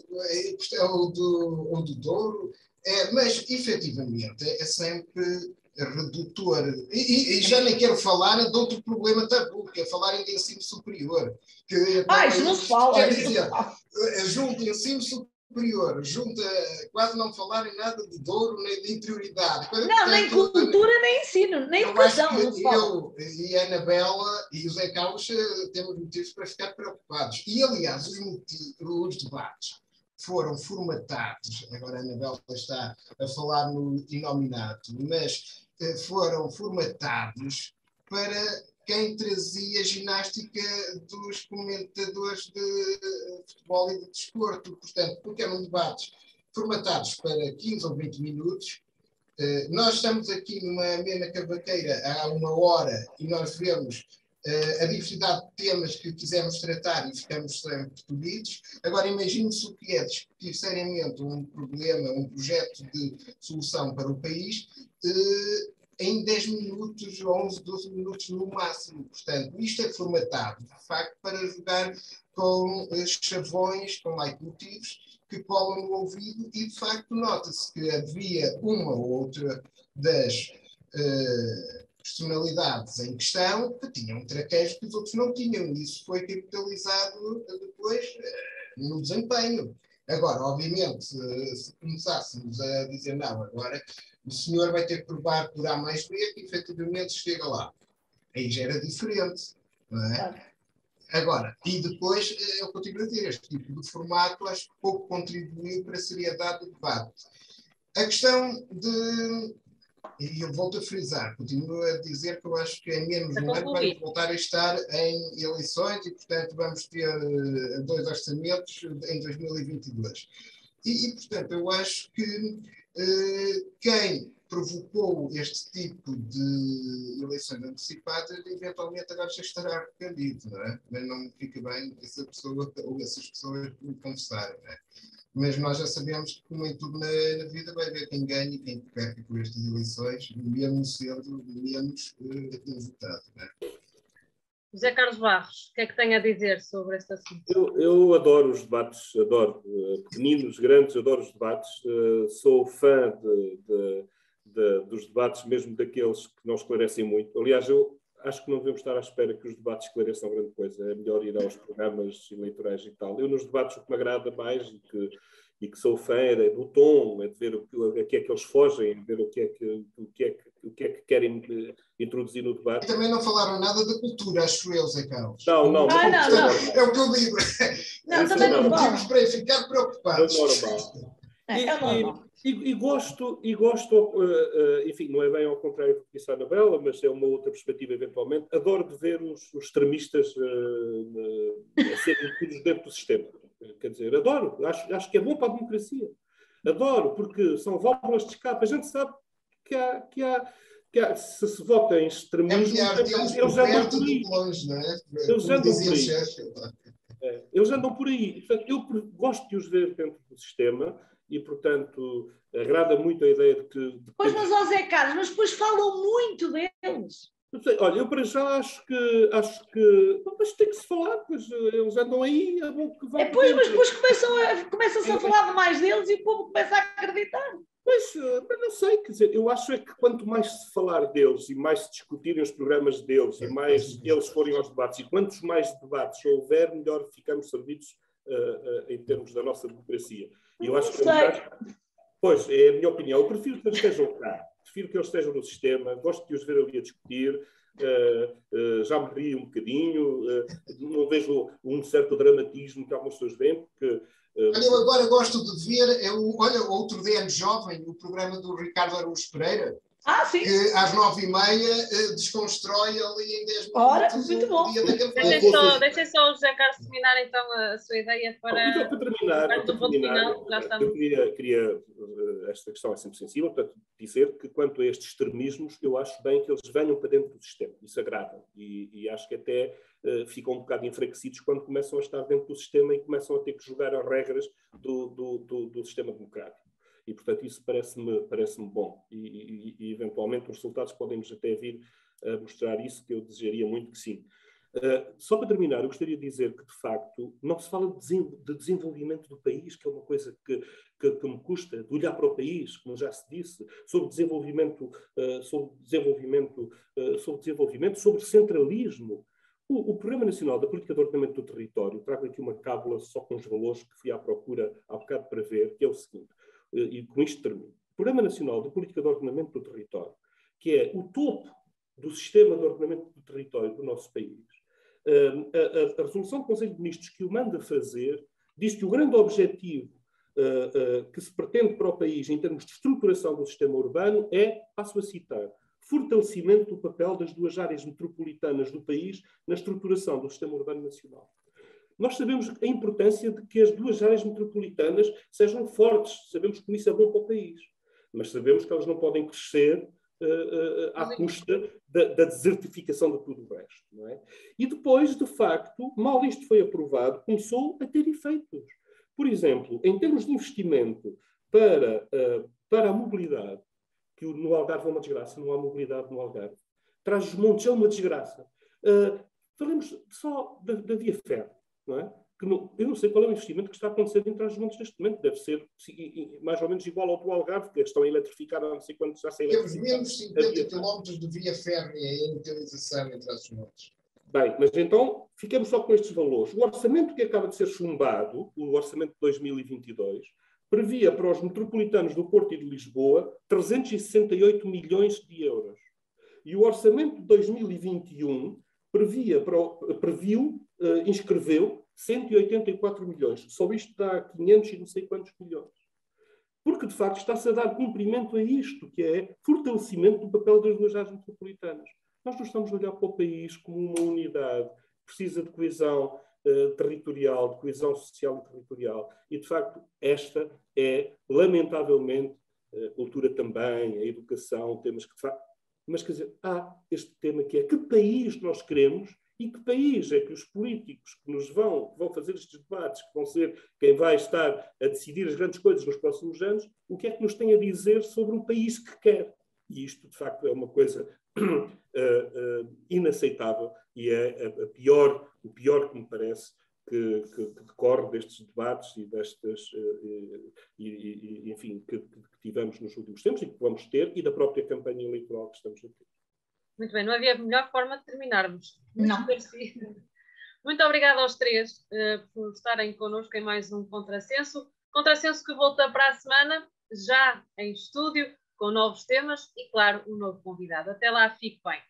Speaker 3: ou, do, ou do Douro, é, mas efetivamente é sempre redutor. E, e, já nem quero falar de outro problema tabu, que é falar em ensino superior.
Speaker 4: Que, ah, isso não se fala.
Speaker 3: Quer dizer, eh, junto ensino superior, junta quase não falar em nada de Douro nem de interioridade.
Speaker 4: Não, nem cultura, nem ensino, nem educação.
Speaker 3: Eu e a Anabela e o Zé Carlos eh, temos motivos para ficar preocupados. E, aliás, os, motivos, os debates foram formatados, agora a Anabela está a falar no inominato, mas eh, foram formatados para quem trazia ginástica dos comentadores de futebol e de desporto. Portanto, porque eram debates formatados para 15 ou 20 minutos. Eh, nós estamos aqui numa mesma cavaqueira há uma hora e nós vemos a diversidade de temas que quisemos tratar e ficamos sempre tolhidos. Agora, imagine-se o que é discutir seriamente um problema, um projeto de solução para o país uh, em 10 minutos, 11, 12 minutos no máximo. Portanto, isto é formatado, de facto, para jogar com chavões, com leitmotivos que colam no ouvido e, de facto, nota-se que havia uma ou outra das uh, personalidades em questão que tinham traquejo que os outros não tinham. E isso foi capitalizado depois eh, no desempenho. Agora, obviamente, se começássemos a dizer não, agora o senhor vai ter que provar por A mais B que efetivamente chega lá. Aí já era diferente. Não é? Agora, e depois, eh, eu continuo a dizer, este tipo de formato acho que pouco contribuiu para a seriedade do debate. A questão de e eu volto a frisar, continuo a dizer que eu acho que em menos de um ano vamos voltar a estar em eleições e, portanto, vamos ter eh, dois orçamentos em 2022. E, e portanto, eu acho que eh, quem provocou este tipo de eleições antecipadas, eventualmente agora já estará arrependido, não é? Mas não fica bem essa pessoa ou essas pessoas me confessarem, não é? Mas nós já sabemos que, como em tudo na, na vida, vai haver quem ganhe e quem perca com estas eleições, mesmo sendo menos uh, votado. Né?
Speaker 1: José Carlos Barros, o que é que tem a dizer sobre este assunto?
Speaker 2: Eu, eu adoro os debates, adoro, uh, pequeninos, grandes, adoro os debates, uh, sou fã de, de, de, dos debates, mesmo daqueles que não esclarecem muito. Aliás, eu acho que não devemos estar à espera que os debates esclareçam grande coisa. É melhor ir aos programas eleitorais e tal. Eu, nos debates, o que me agrada mais e que, e que sou fã é do tom, é de ver o, que é que eles fogem, de ver o que é que, o que, é que, o que, é que querem eh, introduzir no debate.
Speaker 3: E também não falaram nada da cultura, acho eu, Zé Carlos.
Speaker 2: Não, não.
Speaker 4: Ah, não, não.
Speaker 3: É o que eu digo.
Speaker 4: Não, também não.
Speaker 3: Motivos para ficar preocupados.
Speaker 2: É normal.
Speaker 4: É, é normal.
Speaker 2: E, e, gosto, e gosto uh, uh, enfim, não é bem ao contrário do que disse a Anabela, mas é uma outra perspectiva eventualmente. Adoro de ver os, os extremistas uh, a serem metidos dentro do sistema. Quer dizer, adoro, acho, acho que é bom para a democracia. Adoro, porque são válvulas de escape. A gente sabe que há, que há, que há se se vota em extremismo,
Speaker 3: é eles, andam por aí. Longe, é?
Speaker 2: Eles andam por aí. É, eles andam por aí. Portanto, eu gosto de os ver dentro do sistema e, portanto, agrada muito a ideia de que. De
Speaker 4: pois, mas, ó Zé Carlos, mas depois falam muito deles.
Speaker 2: Sei, olha, eu para já acho que acho que mas tem que se falar, pois eles andam aí, é bom que vão.
Speaker 4: É, pois, mas depois começam a, começam-se a falar mais deles e o povo começa a acreditar.
Speaker 2: Pois, mas não sei, quer dizer, eu acho é que quanto mais se falar deles e mais se discutirem os programas deles e mais eles forem aos debates, e quantos mais debates houver, melhor ficamos servidos uh, uh, em termos da nossa democracia. E eu acho que. Pois, é a minha opinião. Eu prefiro que eles estejam cá prefiro que eles estejam no sistema, gosto de os ver ali a discutir, uh, uh, já me ri um bocadinho, uh, não vejo um certo dramatismo que algumas pessoas veem, porque.
Speaker 3: Olha, eu agora gosto de ver, é o, olha, outro DN Jovem, o programa do Ricardo Araújo Pereira,
Speaker 4: ah, sim.
Speaker 3: que às nove e meia uh, desconstrói ali em dez minutos
Speaker 4: Ora, muito bom.
Speaker 1: Deixem só, deixem só o José Carlos terminar então a sua ideia para,
Speaker 2: então, para terminar, para terminar final, já estamos. eu queria, queria, esta questão é sempre sensível, portanto, dizer que quanto a estes extremismos, eu acho bem que eles venham para dentro do sistema, isso agrada, e, e acho que até uh, ficam um bocado enfraquecidos quando começam a estar dentro do sistema e começam a ter que jogar as regras do, do, do, do sistema democrático. E, portanto, isso parece-me parece bom. E, e, e, eventualmente, os resultados podem-nos até vir a mostrar isso, que eu desejaria muito que sim. Uh, só para terminar, eu gostaria de dizer que, de facto, não se fala de desenvolvimento do país, que é uma coisa que, que, que me custa, de olhar para o país, como já se disse, sobre desenvolvimento, uh, sobre desenvolvimento, uh, sobre desenvolvimento, sobre centralismo. O, o, Programa Nacional da Política de Ordenamento do Território, trago aqui uma cábula só com os valores que fui à procura há bocado para ver, que é o seguinte. Eh, e com isto termino. O Programa Nacional de Política de Ordenamento do Território, que é o topo do sistema de ordenamento do território do nosso país, eh, a, a, a resolução do Conselho de Ministros que o manda fazer diz que o grande objetivo uh, uh, que se pretende para o país em termos de estruturação do sistema urbano é, passo a citar, fortalecimento do papel das duas áreas metropolitanas do país na estruturação do sistema urbano nacional. Nós sabemos a importância de que as duas áreas metropolitanas sejam fortes, sabemos que isso é bom para o país, mas sabemos que elas não podem crescer uh, uh, à custa da, da, desertificação de tudo o resto. Não é? E depois, de facto, mal isto foi aprovado, começou a ter efeitos. Por exemplo, em termos de investimento para, uh, para a mobilidade, que no Algarve é uma desgraça, não há mobilidade no Algarve. Traz os montes é uma desgraça. Uh, falemos só da, da via férrea não é? Que não, eu não sei qual é o investimento que está acontecendo em Trás-os-Montes neste momento. Deve ser mais ou menos igual ao do Algarve, que estão a eletrificar não sei quantos já sei
Speaker 3: Temos menos 50 km de via férrea em utilização em Trás-os-Montes.
Speaker 2: Bem, mas então ficamos só com estes valores. O orçamento que acaba de ser chumbado, o orçamento de 2022, previa para os metropolitanos do Porto e de Lisboa 368 milhões de euros. E o orçamento de 2021 previa previu uh, inscreveu 184 milhões. Só isto dá 500 e não sei quantos milhões. Porque, de facto, está-se a dar cumprimento a isto, que é fortalecimento do papel das duas áreas metropolitanas. Nós não estamos a olhar para o país como uma unidade que precisa de coesão uh, territorial, de coesão social e territorial. E, de facto, esta é, lamentavelmente, a cultura também, a educação, temas que, de facto, mas quer dizer, há este tema que é que país nós queremos e que país é que os políticos que nos vão, vão fazer estes debates, que vão ser quem vai estar a decidir as grandes coisas nos próximos anos, o que é que nos tem a dizer sobre o país que quer? E isto, de facto, é uma coisa uh, uh, inaceitável e é a, a, pior, o pior que me parece que, que, que decorre destes debates e destas, uh, e, e, enfim, que, que tivemos nos últimos tempos e que vamos ter e da própria campanha eleitoral que estamos a ter.
Speaker 1: Muito bem, não havia melhor forma de terminarmos.
Speaker 4: Não.
Speaker 1: Muito obrigada aos três uh, por estarem connosco em mais um Contrassenso. Contrassenso que volta para a semana, já em estúdio, com novos temas e, claro, um novo convidado. Até lá, fique bem.